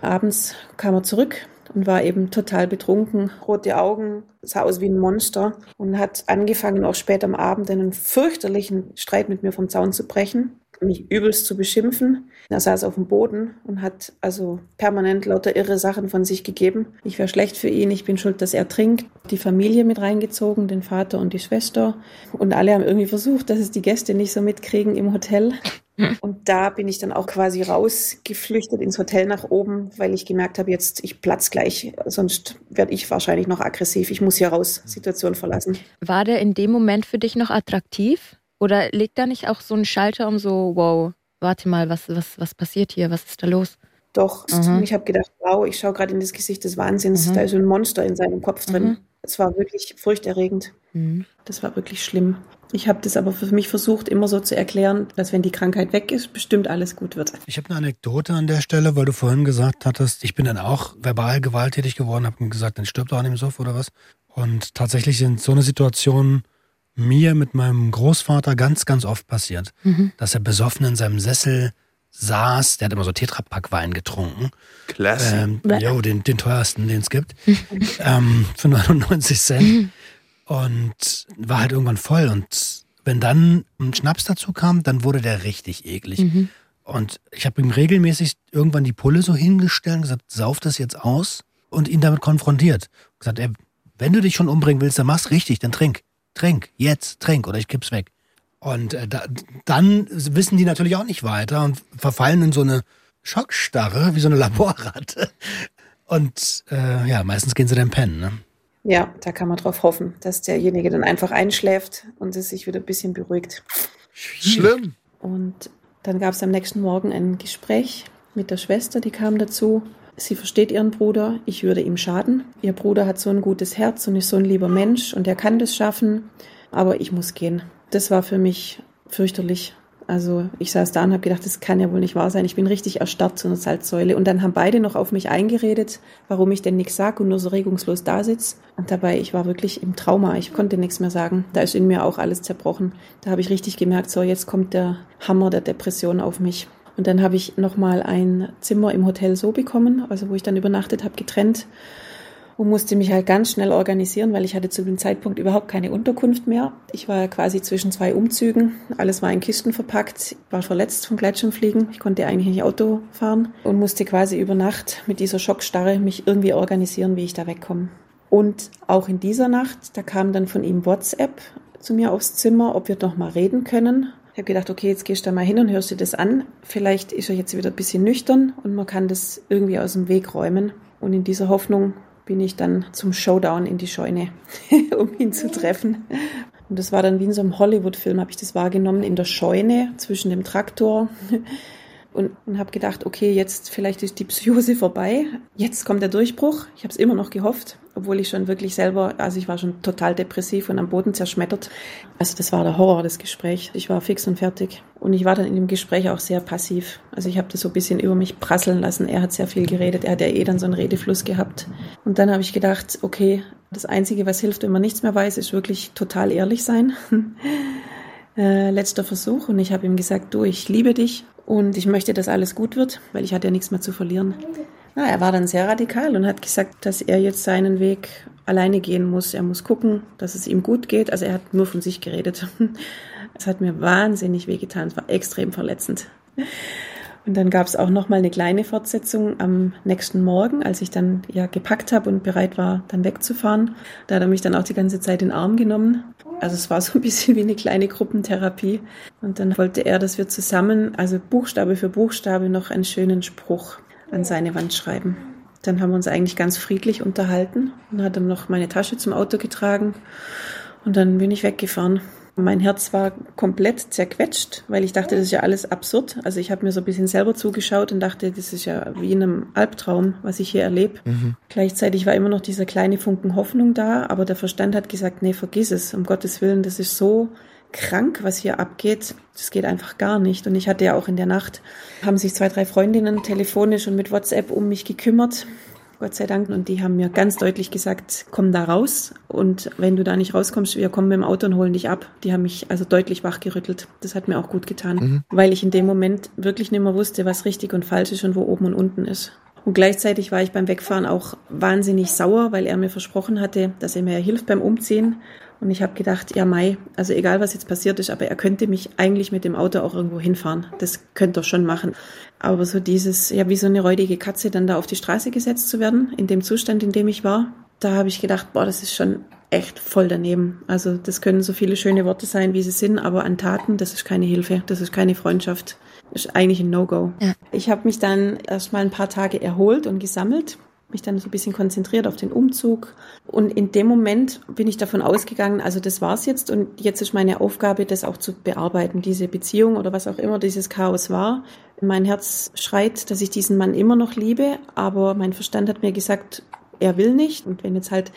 Abends kam er zurück und war eben total betrunken, rote Augen, sah aus wie ein Monster und hat angefangen, auch spät am Abend einen fürchterlichen Streit mit mir vom Zaun zu brechen, mich übelst zu beschimpfen. Er saß auf dem Boden und hat also permanent lauter irre Sachen von sich gegeben. Ich wäre schlecht für ihn, ich bin schuld, dass er trinkt. Die Familie mit reingezogen, den Vater und die Schwester. Und alle haben irgendwie versucht, dass es die Gäste nicht so mitkriegen im Hotel. [LAUGHS] Und da bin ich dann auch quasi rausgeflüchtet ins Hotel nach oben, weil ich gemerkt habe, jetzt ich platz gleich, sonst werde ich wahrscheinlich noch aggressiv. Ich muss hier raus, Situation verlassen. War der in dem Moment für dich noch attraktiv? Oder legt da nicht auch so ein Schalter um so, wow, warte mal, was, was, was passiert hier? Was ist da los? Doch, mhm. ich habe gedacht, wow, ich schaue gerade in das Gesicht des Wahnsinns, mhm. da ist ein Monster in seinem Kopf drin. Mhm. Es war wirklich furchterregend. Mhm. Das war wirklich schlimm. Ich habe das aber für mich versucht, immer so zu erklären, dass wenn die Krankheit weg ist, bestimmt alles gut wird. Ich habe eine Anekdote an der Stelle, weil du vorhin gesagt hattest, ich bin dann auch verbal gewalttätig geworden, habe gesagt, dann stirbt er an dem Suff oder was. Und tatsächlich sind so eine Situation mir mit meinem Großvater ganz, ganz oft passiert, mhm. dass er besoffen in seinem Sessel saß, der hat immer so Tetrapack-Wein getrunken. Klasse. Ähm, jo, den, den teuersten, den es gibt. [LAUGHS] ähm, für 99 Cent. [LAUGHS] Und war halt irgendwann voll. Und wenn dann ein Schnaps dazu kam, dann wurde der richtig eklig. Mhm. Und ich habe ihm regelmäßig irgendwann die Pulle so hingestellt und gesagt, sauf das jetzt aus und ihn damit konfrontiert. Und gesagt, ey, wenn du dich schon umbringen willst, dann mach's richtig, dann trink. Trink, jetzt, trink oder ich kipp's weg. Und äh, da, dann wissen die natürlich auch nicht weiter und verfallen in so eine Schockstarre, wie so eine Laborratte. Und äh, ja, meistens gehen sie dann pennen. Ne? Ja, da kann man drauf hoffen, dass derjenige dann einfach einschläft und es sich wieder ein bisschen beruhigt. Schlimm. Und dann gab es am nächsten Morgen ein Gespräch mit der Schwester, die kam dazu. Sie versteht ihren Bruder, ich würde ihm schaden. Ihr Bruder hat so ein gutes Herz und ist so ein lieber Mensch und er kann das schaffen, aber ich muss gehen das war für mich fürchterlich. Also ich saß da und habe gedacht, das kann ja wohl nicht wahr sein. Ich bin richtig erstarrt zu einer Salzsäule. Und dann haben beide noch auf mich eingeredet, warum ich denn nichts sag und nur so regungslos da sitz. Und dabei, ich war wirklich im Trauma. Ich konnte nichts mehr sagen. Da ist in mir auch alles zerbrochen. Da habe ich richtig gemerkt, so jetzt kommt der Hammer der Depression auf mich. Und dann habe ich nochmal ein Zimmer im Hotel so bekommen, also wo ich dann übernachtet habe, getrennt und musste mich halt ganz schnell organisieren, weil ich hatte zu dem Zeitpunkt überhaupt keine Unterkunft mehr. Ich war quasi zwischen zwei Umzügen. Alles war in Kisten verpackt. War verletzt vom Gleitschirmfliegen. Ich konnte eigentlich nicht Auto fahren und musste quasi über Nacht mit dieser Schockstarre mich irgendwie organisieren, wie ich da wegkomme. Und auch in dieser Nacht, da kam dann von ihm WhatsApp zu mir aufs Zimmer, ob wir doch mal reden können. Ich habe gedacht, okay, jetzt gehst du da mal hin und hörst dir das an. Vielleicht ist er jetzt wieder ein bisschen nüchtern und man kann das irgendwie aus dem Weg räumen. Und in dieser Hoffnung bin ich dann zum Showdown in die Scheune, [LAUGHS] um ihn zu treffen. Und das war dann wie in so einem Hollywood-Film, habe ich das wahrgenommen, in der Scheune zwischen dem Traktor und, und habe gedacht, okay, jetzt vielleicht ist die Psychose vorbei. Jetzt kommt der Durchbruch. Ich habe es immer noch gehofft, obwohl ich schon wirklich selber, also ich war schon total depressiv und am Boden zerschmettert. Also das war der Horror, das Gespräch. Ich war fix und fertig. Und ich war dann in dem Gespräch auch sehr passiv. Also ich habe das so ein bisschen über mich prasseln lassen. Er hat sehr viel geredet. Er hat ja eh dann so einen Redefluss gehabt. Und dann habe ich gedacht, okay, das Einzige, was hilft, wenn man nichts mehr weiß, ist wirklich total ehrlich sein. [LAUGHS] äh, letzter Versuch. Und ich habe ihm gesagt, du, ich liebe dich und ich möchte, dass alles gut wird, weil ich hatte ja nichts mehr zu verlieren. Na, er war dann sehr radikal und hat gesagt, dass er jetzt seinen Weg alleine gehen muss. Er muss gucken, dass es ihm gut geht. Also er hat nur von sich geredet. [LAUGHS] Es hat mir wahnsinnig wehgetan. Es war extrem verletzend. Und dann gab es auch noch mal eine kleine Fortsetzung am nächsten Morgen, als ich dann ja gepackt habe und bereit war, dann wegzufahren. Da hat er mich dann auch die ganze Zeit in den Arm genommen also es war so ein bisschen wie eine kleine Gruppentherapie. Und dann wollte er, dass wir zusammen, also Buchstabe für Buchstabe, noch einen schönen Spruch an seine Wand schreiben. Dann haben wir uns eigentlich ganz friedlich unterhalten und hat ihm noch meine Tasche zum Auto getragen. Und dann bin ich weggefahren. Mein Herz war komplett zerquetscht, weil ich dachte, das ist ja alles absurd. Also ich habe mir so ein bisschen selber zugeschaut und dachte, das ist ja wie in einem Albtraum, was ich hier erlebe. Mhm. Gleichzeitig war immer noch dieser kleine Funken Hoffnung da, aber der Verstand hat gesagt, nee, vergiss es, um Gottes Willen, das ist so krank, was hier abgeht. Das geht einfach gar nicht. Und ich hatte ja auch in der Nacht, haben sich zwei, drei Freundinnen telefonisch und mit WhatsApp um mich gekümmert. Gott sei Dank. Und die haben mir ganz deutlich gesagt, komm da raus. Und wenn du da nicht rauskommst, wir kommen mit dem Auto und holen dich ab. Die haben mich also deutlich wachgerüttelt. Das hat mir auch gut getan, mhm. weil ich in dem Moment wirklich nicht mehr wusste, was richtig und falsch ist und wo oben und unten ist. Und gleichzeitig war ich beim Wegfahren auch wahnsinnig sauer, weil er mir versprochen hatte, dass er mir hilft beim Umziehen. Und ich habe gedacht, ja Mai, also egal was jetzt passiert ist, aber er könnte mich eigentlich mit dem Auto auch irgendwo hinfahren. Das könnte er schon machen. Aber so dieses, ja wie so eine räudige Katze dann da auf die Straße gesetzt zu werden, in dem Zustand, in dem ich war, da habe ich gedacht, boah, das ist schon echt voll daneben. Also das können so viele schöne Worte sein, wie sie sind, aber an Taten, das ist keine Hilfe, das ist keine Freundschaft. Das ist eigentlich ein No-Go. Ja. Ich habe mich dann erst mal ein paar Tage erholt und gesammelt mich dann so ein bisschen konzentriert auf den Umzug. Und in dem Moment bin ich davon ausgegangen, also das war's jetzt und jetzt ist meine Aufgabe, das auch zu bearbeiten, diese Beziehung oder was auch immer dieses Chaos war. Mein Herz schreit, dass ich diesen Mann immer noch liebe, aber mein Verstand hat mir gesagt, er will nicht. Und wenn jetzt halt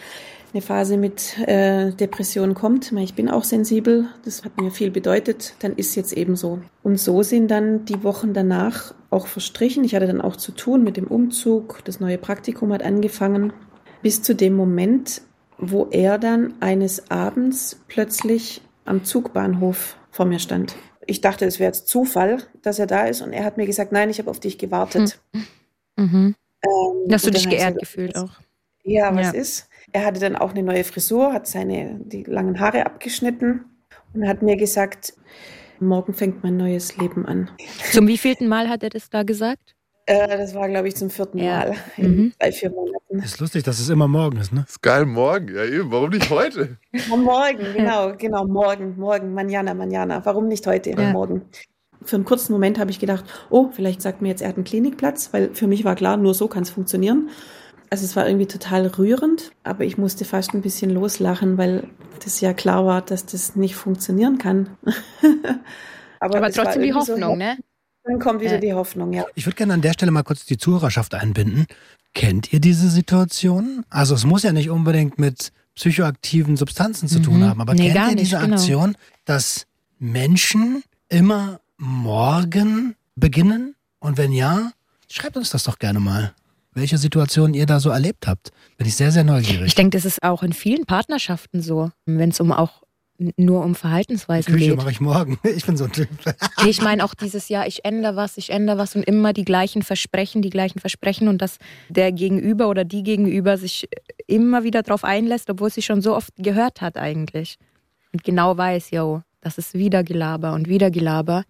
eine Phase mit äh, Depression kommt, ich bin auch sensibel, das hat mir viel bedeutet, dann ist jetzt eben so. Und so sind dann die Wochen danach auch verstrichen. Ich hatte dann auch zu tun mit dem Umzug, das neue Praktikum hat angefangen, bis zu dem Moment, wo er dann eines Abends plötzlich am Zugbahnhof vor mir stand. Ich dachte, es wäre jetzt Zufall, dass er da ist und er hat mir gesagt, nein, ich habe auf dich gewartet. Mhm. Mhm. Ähm, Hast du dich geehrt gefühlt auch? Ja, was ja. ist? Er hatte dann auch eine neue Frisur, hat seine die langen Haare abgeschnitten und hat mir gesagt, morgen fängt mein neues Leben an. Zum wievielten Mal hat er das da gesagt? Äh, das war, glaube ich, zum vierten ja. Mal in mhm. drei, vier Monaten. Ist lustig, dass es immer morgen ist, ne? Ist geil, morgen. Ja, eben. Warum nicht heute? Ja, morgen, genau, genau, morgen, morgen, manjana, manjana. Warum nicht heute, ja. morgen? Für einen kurzen Moment habe ich gedacht, oh, vielleicht sagt mir jetzt, er hat einen Klinikplatz, weil für mich war klar, nur so kann es funktionieren. Also es war irgendwie total rührend, aber ich musste fast ein bisschen loslachen, weil das ja klar war, dass das nicht funktionieren kann. [LAUGHS] aber, aber trotzdem die Hoffnung, so, ne? Dann kommt wieder ja. die Hoffnung, ja. Ich würde gerne an der Stelle mal kurz die Zuhörerschaft einbinden. Kennt ihr diese Situation? Also es muss ja nicht unbedingt mit psychoaktiven Substanzen zu mhm. tun haben, aber nee, kennt ihr diese nicht, Aktion, genau. dass Menschen immer morgen beginnen? Und wenn ja, schreibt uns das doch gerne mal welche Situation ihr da so erlebt habt. Bin ich sehr, sehr neugierig. Ich denke, das ist auch in vielen Partnerschaften so, wenn es um auch nur um Verhaltensweisen Küche geht. mache ich morgen. [LAUGHS] Ich bin so ein Typ. ich meine auch dieses Jahr, ich ändere was, ich ändere was und immer die gleichen Versprechen, die gleichen Versprechen und dass der Gegenüber oder die Gegenüber sich immer wieder darauf einlässt, obwohl sie schon so oft gehört hat eigentlich. Und genau weiß, yo, das ist wieder Gelaber und wieder Gelaber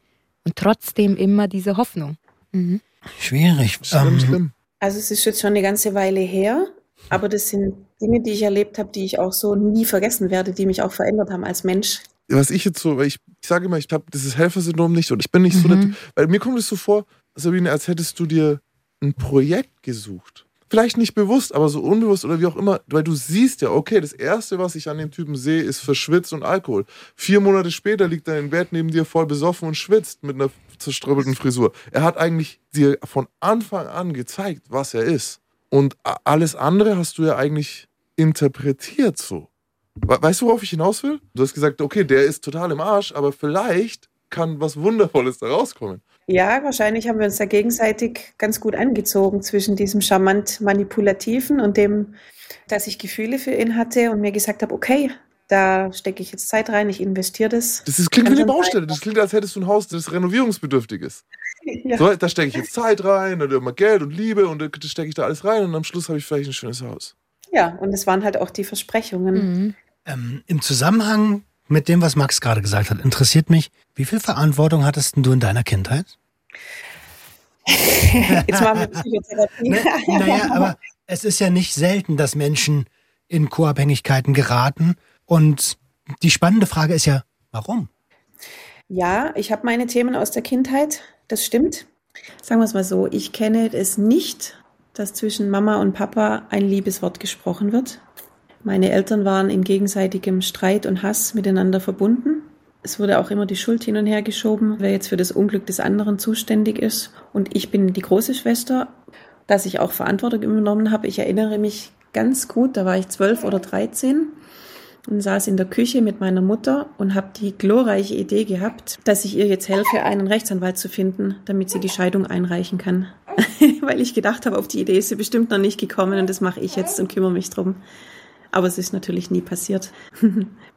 und trotzdem immer diese Hoffnung. Mhm. Schwierig. Schlimm, ähm, schlimm. Also es ist jetzt schon eine ganze Weile her, aber das sind Dinge, die ich erlebt habe, die ich auch so nie vergessen werde, die mich auch verändert haben als Mensch. Was ich jetzt so, weil ich, ich sage immer, ich habe dieses Helfersyndrom nicht und ich bin nicht mhm. so, weil mir kommt es so vor, Sabine, als hättest du dir ein Projekt gesucht vielleicht nicht bewusst, aber so unbewusst oder wie auch immer, weil du siehst ja, okay, das Erste, was ich an dem Typen sehe, ist verschwitzt und Alkohol. Vier Monate später liegt er im Bett neben dir voll besoffen und schwitzt mit einer zerströbelten Frisur. Er hat eigentlich dir von Anfang an gezeigt, was er ist. Und alles andere hast du ja eigentlich interpretiert so. Weißt du, worauf ich hinaus will? Du hast gesagt, okay, der ist total im Arsch, aber vielleicht kann was Wundervolles da rauskommen. Ja, wahrscheinlich haben wir uns da gegenseitig ganz gut angezogen zwischen diesem charmant manipulativen und dem, dass ich Gefühle für ihn hatte und mir gesagt habe, okay, da stecke ich jetzt Zeit rein, ich investiere das. Das ist, klingt wie eine Baustelle. Das klingt, als hättest du ein Haus, das renovierungsbedürftig ist. [LAUGHS] Ja. So, da stecke ich jetzt Zeit rein und immer Geld und Liebe und da stecke ich da alles rein und am Schluss habe ich vielleicht ein schönes Haus. Ja, und es waren halt auch die Versprechungen. Mhm. Ähm, Im Zusammenhang mit dem, was Max gerade gesagt hat, interessiert mich, wie viel Verantwortung hattest du in deiner Kindheit? [LAUGHS] Jetzt machen wir Psychotherapie. ne, naja, aber es ist ja nicht selten, dass Menschen in Co-Abhängigkeiten geraten. Und die spannende Frage ist ja, warum? Ja, ich habe meine Themen aus der Kindheit, das stimmt. Sagen wir es mal so, ich kenne es nicht, dass zwischen Mama und Papa ein Liebeswort gesprochen wird. Meine Eltern waren in gegenseitigem Streit und Hass miteinander verbunden. Es wurde auch immer die Schuld hin und her geschoben, wer jetzt für das Unglück des anderen zuständig ist. Und ich bin die große Schwester, dass ich auch Verantwortung übernommen habe. Ich erinnere mich ganz gut, da war ich zwölf oder dreizehn und saß in der Küche mit meiner Mutter und habe die glorreiche Idee gehabt, dass ich ihr jetzt helfe, einen Rechtsanwalt zu finden, damit sie die Scheidung einreichen kann. [LAUGHS] Weil ich gedacht habe, auf die Idee ist sie bestimmt noch nicht gekommen und das mache ich jetzt und kümmere mich drum. Aber es ist natürlich nie passiert. [LAUGHS]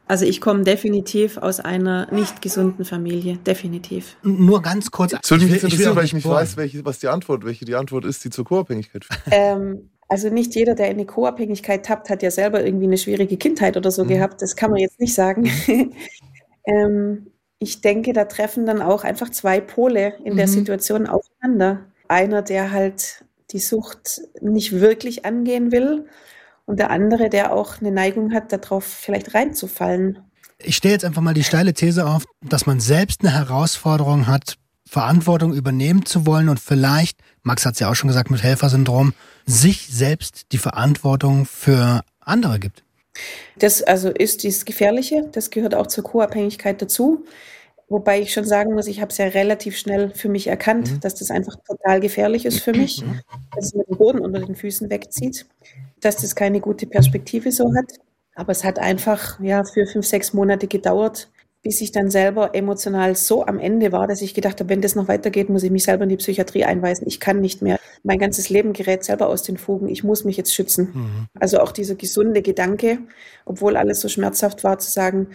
Also ich komme definitiv aus einer nicht gesunden Familie, definitiv. Nur ganz kurz. Das würde mich jetzt interessieren, weil ich nicht weiß, welche, was die Antwort, welche die Antwort ist, die zur Co-Abhängigkeit führt. Ähm, also nicht jeder, der in eine Co-Abhängigkeit tappt, hat ja selber irgendwie eine schwierige Kindheit oder so mhm. gehabt. Das kann man jetzt nicht sagen. Mhm. [LAUGHS] ähm, ich denke, da treffen dann auch einfach zwei Pole in mhm. der Situation aufeinander. Einer, der halt die Sucht nicht wirklich angehen will und der andere, der auch eine Neigung hat, darauf vielleicht reinzufallen. Ich stelle jetzt einfach mal die steile These auf, dass man selbst eine Herausforderung hat, Verantwortung übernehmen zu wollen und vielleicht, Max hat es ja auch schon gesagt mit Helfersyndrom, sich selbst die Verantwortung für andere gibt. Das also ist dieses Gefährliche, das gehört auch zur Co-Abhängigkeit dazu. Wobei ich schon sagen muss, ich habe es ja relativ schnell für mich erkannt, mhm. dass das einfach total gefährlich ist für mich, mhm. dass es mir den Boden unter den Füßen wegzieht, dass das keine gute Perspektive so hat. Aber es hat einfach ja für fünf, sechs Monate gedauert, bis ich dann selber emotional so am Ende war, dass ich gedacht habe, wenn das noch weitergeht, muss ich mich selber in die Psychiatrie einweisen. Ich kann nicht mehr. Mein ganzes Leben gerät selber aus den Fugen. Ich muss mich jetzt schützen. Mhm. Also auch dieser gesunde Gedanke, obwohl alles so schmerzhaft war, zu sagen,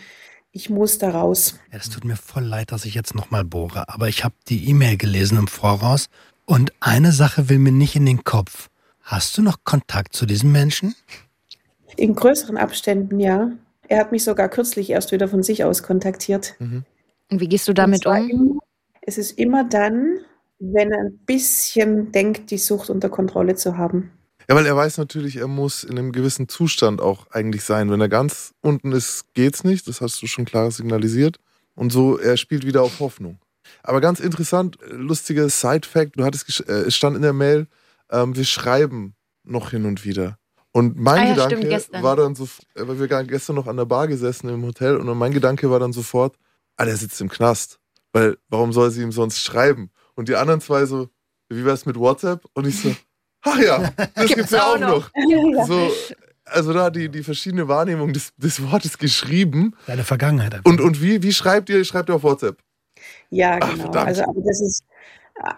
ich muss da raus. Ja, es tut mir voll leid, dass ich jetzt nochmal bohre, aber ich habe die E-Mail gelesen im Voraus und eine Sache will mir nicht in den Kopf. Hast du noch Kontakt zu diesem Menschen? In größeren Abständen, ja. Er hat mich sogar kürzlich erst wieder von sich aus kontaktiert. Mhm. Und wie gehst du damit um? Immer, es ist immer dann, wenn er ein bisschen denkt, die Sucht unter Kontrolle zu haben. Ja, weil er weiß natürlich, er muss in einem gewissen Zustand auch eigentlich sein. Wenn er ganz unten ist, geht's nicht. Das hast du schon klar signalisiert. Und so, er spielt wieder auf Hoffnung. Aber ganz interessant, lustiger Side-Fact: Du hattest, äh, es stand in der Mail, ähm, wir schreiben noch hin und wieder. Und mein ah, ja, Gedanke stimmt, war dann so, äh, weil wir gestern noch an der Bar gesessen im Hotel und mein Gedanke war dann sofort, ah, der sitzt im Knast. Weil, warum soll sie ihm sonst schreiben? Und die anderen zwei so, wie wär's mit WhatsApp? Und ich so, [LAUGHS] Ach ja, das gibt's, gibt's ja auch noch. noch. [LAUGHS] So, also da die, die verschiedene Wahrnehmung des, des Wortes geschrieben. Deine Vergangenheit. Einfach. Und, und wie, wie schreibt ihr? Schreibt ihr auf WhatsApp? Ja, genau. Ach, also aber das ist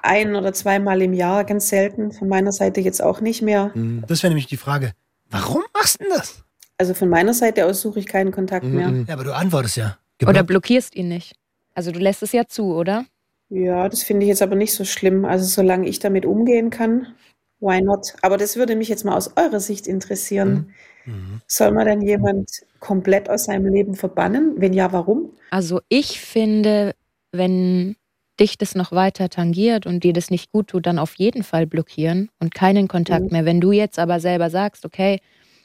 ein oder zweimal im Jahr, ganz selten. Von meiner Seite jetzt auch nicht mehr. Mhm. Das wäre nämlich die Frage, warum machst du denn das? Also von meiner Seite aus suche ich keinen Kontakt mhm. mehr. Ja, aber du antwortest ja. Genau. Oder blockierst ihn nicht. Also du lässt es ja zu, oder? Ja, das finde ich jetzt aber nicht so schlimm. Also solange ich damit umgehen kann, why not? Aber das würde mich jetzt mal aus eurer Sicht interessieren. Mhm. mhm. Soll man denn jemand komplett aus seinem Leben verbannen? Wenn ja, warum? Also ich finde, wenn dich das noch weiter tangiert und dir das nicht gut tut, dann auf jeden Fall blockieren und keinen Kontakt mhm. mehr. Wenn du jetzt aber selber sagst, okay,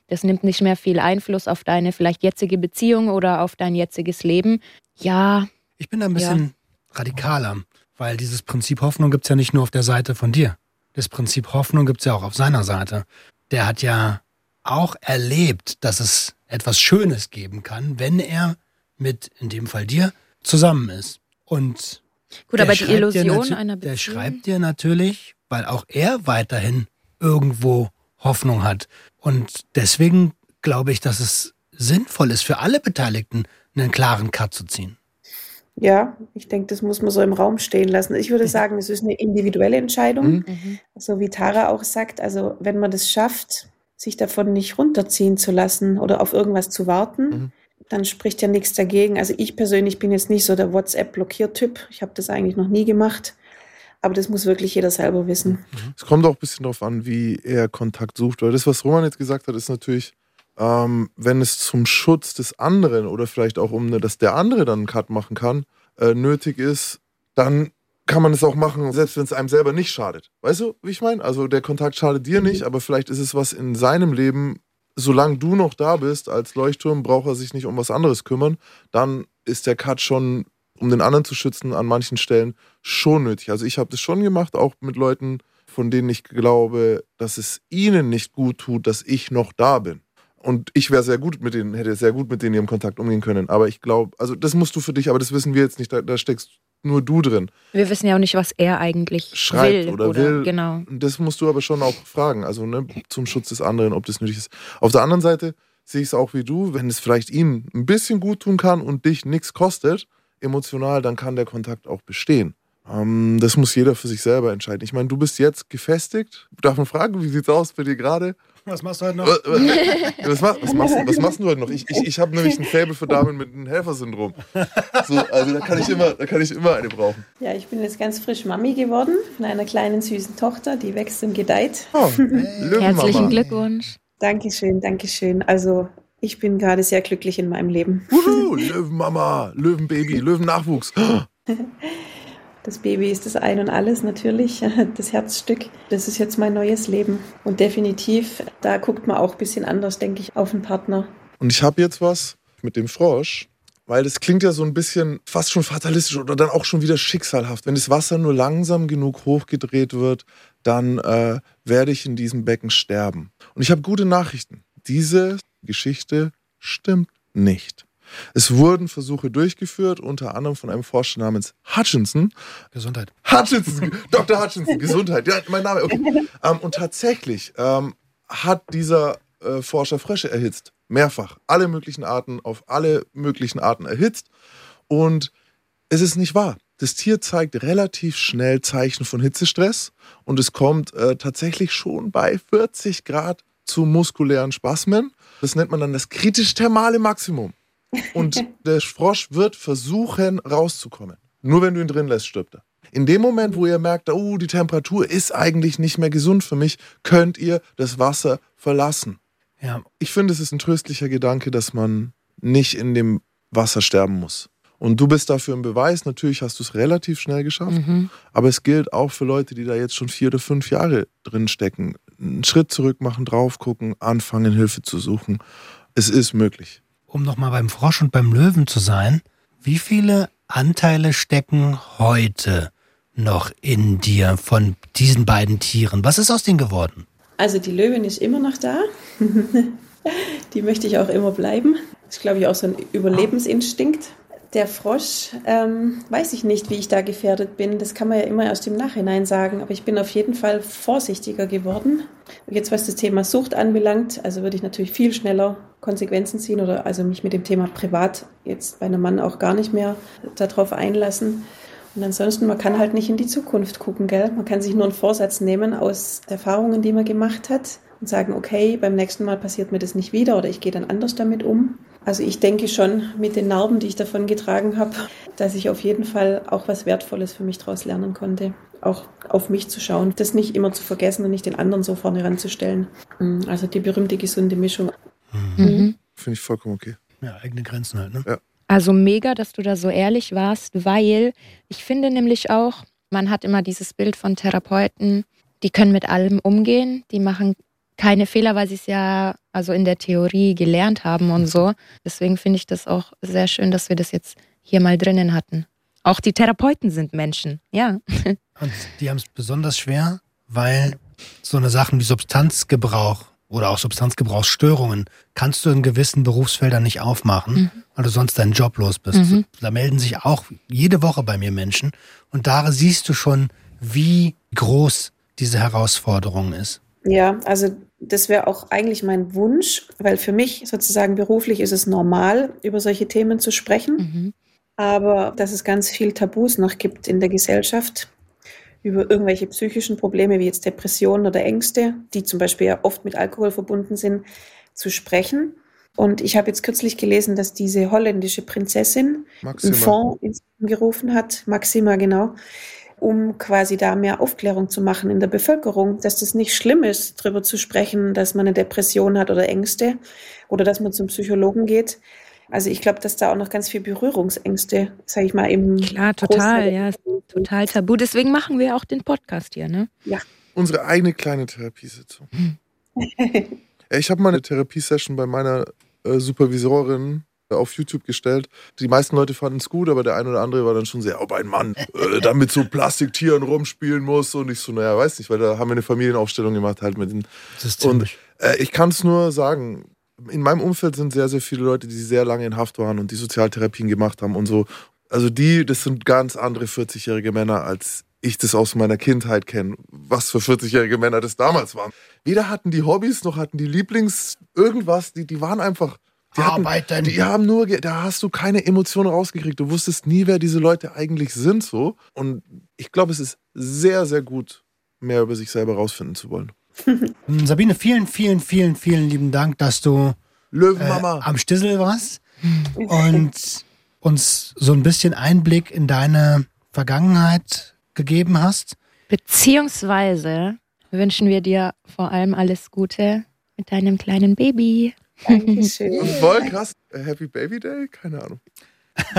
das nimmt nicht mehr viel Einfluss auf deine vielleicht jetzige Beziehung oder auf dein jetziges Leben, ja. Ich bin da ein bisschen ja. radikaler, weil dieses Prinzip Hoffnung gibt es ja nicht nur auf der Seite von dir. Das Prinzip Hoffnung gibt es ja auch auf seiner Seite. Der hat ja auch erlebt, dass es etwas Schönes geben kann, wenn er mit, in dem Fall dir, zusammen ist. Und Gut, aber die Illusion einer Beziehung. Der schreibt dir natürlich, weil auch er weiterhin irgendwo Hoffnung hat. Und deswegen glaube ich, dass es sinnvoll ist, für alle Beteiligten einen klaren Cut zu ziehen. Ja, ich denke, das muss man so im Raum stehen lassen. Ich würde sagen, es ist eine individuelle Entscheidung, mhm. so wie Tara auch sagt. Also wenn man das schafft, sich davon nicht runterziehen zu lassen oder auf irgendwas zu warten, mhm. Dann spricht ja nichts dagegen. Also ich persönlich bin jetzt nicht so der WhatsApp-Blockiertyp. Ich habe das eigentlich noch nie gemacht. Aber das muss wirklich jeder selber wissen. Mhm. Es kommt auch ein bisschen darauf an, wie er Kontakt sucht. Weil das, was Roman jetzt gesagt hat, ist natürlich, ähm, wenn es zum Schutz des anderen oder vielleicht auch um, dass der andere dann einen Cut machen kann, äh, nötig ist, dann kann man es auch machen, selbst wenn es einem selber nicht schadet. Weißt du, wie ich meine? Also der Kontakt schadet dir nicht, aber vielleicht ist es was in seinem Leben, solange du noch da bist als Leuchtturm, braucht er sich nicht um was anderes kümmern. Dann ist der Cut schon, um den anderen zu schützen, an manchen Stellen schon nötig. Also ich habe das schon gemacht, auch mit Leuten, von denen ich glaube, dass es ihnen nicht gut tut, dass ich noch da bin. Und ich wäre sehr gut mit denen, hätte sehr gut mit denen im Kontakt umgehen können. Aber ich glaube, also das musst du für dich, aber das wissen wir jetzt nicht, da, da steckst nur du drin. Wir wissen ja auch nicht, was er eigentlich schreibt will, oder, oder, will. Genau. Das musst du aber schon auch fragen, also ne, zum Schutz des anderen, ob das nötig ist. Auf der anderen Seite sehe ich es auch wie du, wenn es vielleicht ihm ein bisschen gut tun kann und dich nichts kostet, emotional, dann kann der Kontakt auch bestehen. Ähm, das muss jeder für sich selber entscheiden. Ich meine, du bist jetzt gefestigt. Darf man fragen, wie sieht es aus bei dir gerade? Was machst du heute noch? [LAUGHS] Was, was, was, machst, was machst du heute noch? Ich, ich, ich habe nämlich ein Faible für Damen mit einem Helfersyndrom. So, also da kann, ich immer, da kann ich immer eine brauchen. Ja, ich bin jetzt ganz frisch Mami geworden von einer kleinen süßen Tochter, die wächst und gedeiht. Oh, [LAUGHS] hey. Herzlichen Glückwunsch. Dankeschön, Dankeschön. Also ich bin gerade sehr glücklich in meinem Leben. Wuhu, Löwenmama, Löwenbaby, Löwennachwuchs. [LAUGHS] Das Baby ist das Ein und Alles natürlich, [LAUGHS] das Herzstück. Das ist jetzt mein neues Leben. Und definitiv, da guckt man auch ein bisschen anders, denke ich, auf einen Partner. Und ich habe jetzt was mit dem Frosch, weil das klingt ja so ein bisschen fast schon fatalistisch oder dann auch schon wieder schicksalhaft. Wenn das Wasser nur langsam genug hochgedreht wird, dann äh, werde ich in diesem Becken sterben. Und ich habe gute Nachrichten. Diese Geschichte stimmt nicht. Es wurden Versuche durchgeführt, unter anderem von einem Forscher namens Hutchinson. Gesundheit. Hutchinson, [LAUGHS] Dr. Hutchinson, Gesundheit. Ja, mein Name. Okay. [LAUGHS] Ähm, und tatsächlich ähm, hat dieser äh, Forscher Frösche erhitzt. Mehrfach. Alle möglichen Arten, auf alle möglichen Arten erhitzt. Und es ist nicht wahr. Das Tier zeigt relativ schnell Zeichen von Hitzestress und es kommt äh, tatsächlich schon bei 40 Grad zu muskulären Spasmen. Das nennt man dann das kritisch thermale Maximum. Und der Frosch wird versuchen, rauszukommen. Nur wenn du ihn drin lässt, stirbt er. In dem Moment, wo ihr merkt, oh, die Temperatur ist eigentlich nicht mehr gesund für mich, könnt ihr das Wasser verlassen. Ja. Ich finde, es ist ein tröstlicher Gedanke, dass man nicht in dem Wasser sterben muss. Und du bist dafür ein Beweis. Natürlich hast du es relativ schnell geschafft. Mhm. Aber es gilt auch für Leute, die da jetzt schon vier oder fünf Jahre drin stecken. Einen Schritt zurück machen, drauf gucken, anfangen, Hilfe zu suchen. Es ist möglich um nochmal beim Frosch und beim Löwen zu sein, wie viele Anteile stecken heute noch in dir von diesen beiden Tieren? Was ist aus denen geworden? Also die Löwin ist immer noch da. [LAUGHS] die möchte ich auch immer bleiben. Das ist, glaube ich, auch so ein Überlebensinstinkt. Der Frosch, ähm, weiß ich nicht, wie ich da gefährdet bin. Das kann man ja immer erst im Nachhinein sagen. Aber ich bin auf jeden Fall vorsichtiger geworden. Jetzt, was das Thema Sucht anbelangt, also würde ich natürlich viel schneller Konsequenzen ziehen oder also mich mit dem Thema privat jetzt bei einem Mann auch gar nicht mehr darauf einlassen. Und ansonsten, man kann halt nicht in die Zukunft gucken, gell? Man kann sich nur einen Vorsatz nehmen aus Erfahrungen, die man gemacht hat und sagen, okay, beim nächsten Mal passiert mir das nicht wieder oder ich gehe dann anders damit um. Also ich denke schon mit den Narben, die ich davon getragen habe, dass ich auf jeden Fall auch was Wertvolles für mich daraus lernen konnte. Auch auf mich zu schauen, das nicht immer zu vergessen und nicht den anderen so vorne ranzustellen. Also die berühmte gesunde Mischung. Mhm. mhm. Finde ich vollkommen okay. Ja, eigene Grenzen halt, ne? Ja. Also mega, dass du da so ehrlich warst, weil ich finde nämlich auch, man hat immer dieses Bild von Therapeuten, die können mit allem umgehen, die machen keine Fehler, weil sie es ja also in der Theorie gelernt haben und so. Deswegen finde ich das auch sehr schön, dass wir das jetzt hier mal drinnen hatten. Auch die Therapeuten sind Menschen, ja. [LAUGHS] Und die haben es besonders schwer, weil so eine Sachen wie Substanzgebrauch oder auch Substanzgebrauchsstörungen kannst du in gewissen Berufsfeldern nicht aufmachen, mhm. weil du sonst deinen Job los bist. Mhm. Da melden sich auch jede Woche bei mir Menschen und da siehst du schon, wie groß diese Herausforderung ist. Ja, also das wäre auch eigentlich mein Wunsch, weil für mich sozusagen beruflich ist es normal, über solche Themen zu sprechen. Mhm. Aber dass es ganz viel Tabus noch gibt in der Gesellschaft über irgendwelche psychischen Probleme wie jetzt Depressionen oder Ängste, die zum Beispiel ja oft mit Alkohol verbunden sind, zu sprechen. Und ich habe jetzt kürzlich gelesen, dass diese holländische Prinzessin Maxima. einen Fonds ins Leben gerufen hat, Maxima genau, um quasi da mehr Aufklärung zu machen in der Bevölkerung, dass das nicht schlimm ist, darüber zu sprechen, dass man eine Depression hat oder Ängste oder dass man zum Psychologen geht. Also ich glaube, dass da auch noch ganz viel Berührungsängste, sage ich mal, eben. Klar, total, ja, total tabu. Deswegen machen wir auch den Podcast hier, ne? Ja. Unsere eigene kleine Therapiesitzung. [LAUGHS] ich habe mal eine Therapiesession bei meiner äh, Supervisorin auf YouTube gestellt. Die meisten Leute fanden es gut, aber der eine oder andere war dann schon sehr, ob ein Mann äh, da mit so Plastiktieren rumspielen muss. Und ich so, naja, weiß nicht, weil da haben wir eine Familienaufstellung gemacht halt mit den. Das ist. Und äh, ich kann es nur sagen, in meinem Umfeld sind sehr, sehr viele Leute, die sehr lange in Haft waren und die Sozialtherapien gemacht haben und so. Also die, das sind ganz andere 40-jährige Männer, als ich das aus meiner Kindheit kenne, was für 40-jährige Männer das damals waren. Weder hatten die Hobbys, noch hatten die Lieblings irgendwas, die, die waren einfach die Arbeiten. Hatten, die haben nur, da hast du keine Emotionen rausgekriegt. Du wusstest nie, wer diese Leute eigentlich sind, so. Und ich glaube, es ist sehr, sehr gut, mehr über sich selber rausfinden zu wollen. [LAUGHS] Sabine, vielen, vielen, vielen, vielen lieben Dank, dass du Löwenmama. Äh, am Stissel warst [LAUGHS] und uns so ein bisschen Einblick in deine Vergangenheit gegeben hast. Beziehungsweise wünschen wir dir vor allem alles Gute mit deinem kleinen Baby. Dankeschön. [LAUGHS] Voll krass. Happy Baby Day? Keine Ahnung. [LAUGHS]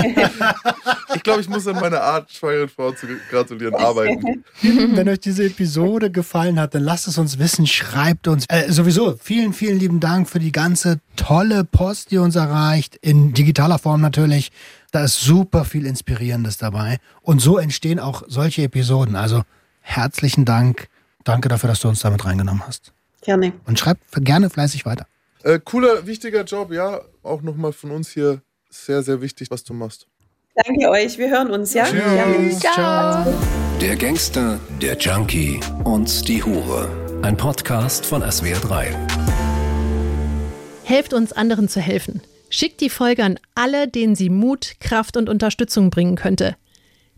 ich glaube, ich muss an meiner Art, schwangeren Frau zu gratulieren, arbeiten. [LAUGHS] Wenn euch diese Episode gefallen hat, dann lasst es uns wissen, schreibt uns. Äh, sowieso, vielen, vielen lieben Dank für die ganze tolle Post, die uns erreicht, in digitaler Form natürlich. Da ist super viel Inspirierendes dabei. Und so entstehen auch solche Episoden. Also herzlichen Dank. Danke dafür, dass du uns damit reingenommen hast. Gerne. Und schreibt gerne fleißig weiter. Äh, cooler, wichtiger Job, ja. Auch nochmal von uns hier sehr, sehr wichtig, was du machst. Danke euch, wir hören uns, ja? Tschüss. Ciao. Der Gangster, der Junkie und die Hure. Ein Podcast von SWR3. Helft uns, anderen zu helfen. Schickt die Folge an alle, denen sie Mut, Kraft und Unterstützung bringen könnte.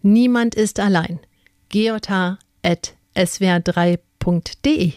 Niemand ist allein. geota.swr3.de